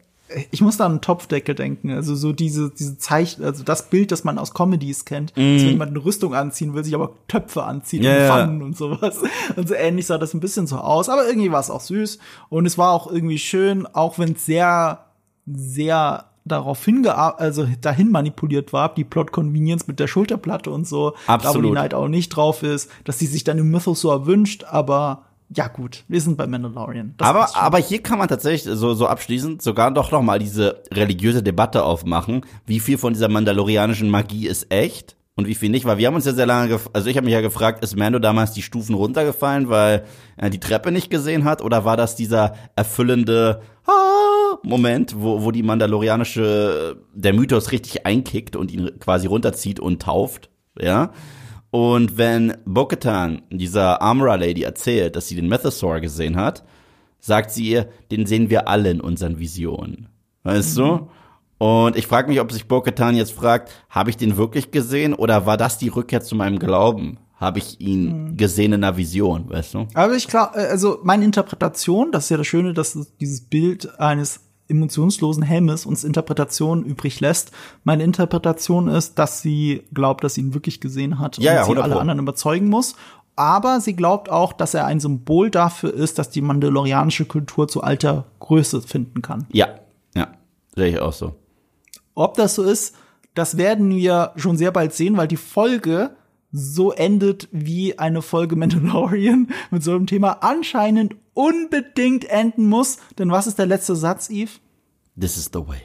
Ich muss da an einen Topfdeckel denken. Also so diese, diese Zeichen, also das Bild, das man aus Comedies kennt. Mm. Dass wenn jemand eine Rüstung anziehen will, sich aber Töpfe anziehen Ja, und. Pfannen und sowas. Und so ähnlich sah das ein bisschen so aus. Aber irgendwie war es auch süß. Und es war auch irgendwie schön, auch wenn es sehr, sehr darauf hingearbeitet, also dahin manipuliert war, die Plot Convenience mit der Schulterplatte und so, da wo Absolut. die Night auch nicht drauf ist, dass sie sich dann im Mythosaur wünscht, aber ja gut, wir sind bei Mandalorian. Das Aber, aber hier kann man tatsächlich so, so abschließend sogar doch noch mal diese religiöse Debatte aufmachen, wie viel von dieser mandalorianischen Magie ist echt und wie viel nicht, weil wir haben uns ja sehr lange, gef- also ich habe mich ja gefragt, ist Mando damals die Stufen runtergefallen, weil er die Treppe nicht gesehen hat? Oder war das dieser erfüllende ah, Moment, wo, wo die mandalorianische, der Mythos richtig einkickt und ihn quasi runterzieht und tauft, ja? Und wenn Bo-Katan dieser Armorer Lady erzählt, dass sie den Mythosaur gesehen hat, sagt sie ihr, den sehen wir alle in unseren Visionen. Weißt du? Und ich frage mich, ob sich Bo-Katan jetzt fragt, habe ich den wirklich gesehen oder war das die Rückkehr zu meinem Glauben? Habe ich ihn gesehen in einer Vision, weißt du? Aber ich glaube, also meine Interpretation, das ist ja das Schöne, dass es dieses Bild eines emotionslosen Helmes uns Interpretation übrig lässt. Meine Interpretation ist, dass sie glaubt, dass sie ihn wirklich gesehen hat Ja, ja, und sie 100 alle Pro. anderen überzeugen muss. Aber sie glaubt auch, dass er ein Symbol dafür ist, dass die mandalorianische Kultur zu alter Größe finden kann. Ja, ja, sehe ich auch so. Ob das so ist, das werden wir schon sehr bald sehen, weil die Folge so endet, wie eine Folge Mandalorian mit so einem Thema anscheinend unbedingt enden muss. Denn was ist der letzte Satz, Eve? This is the way.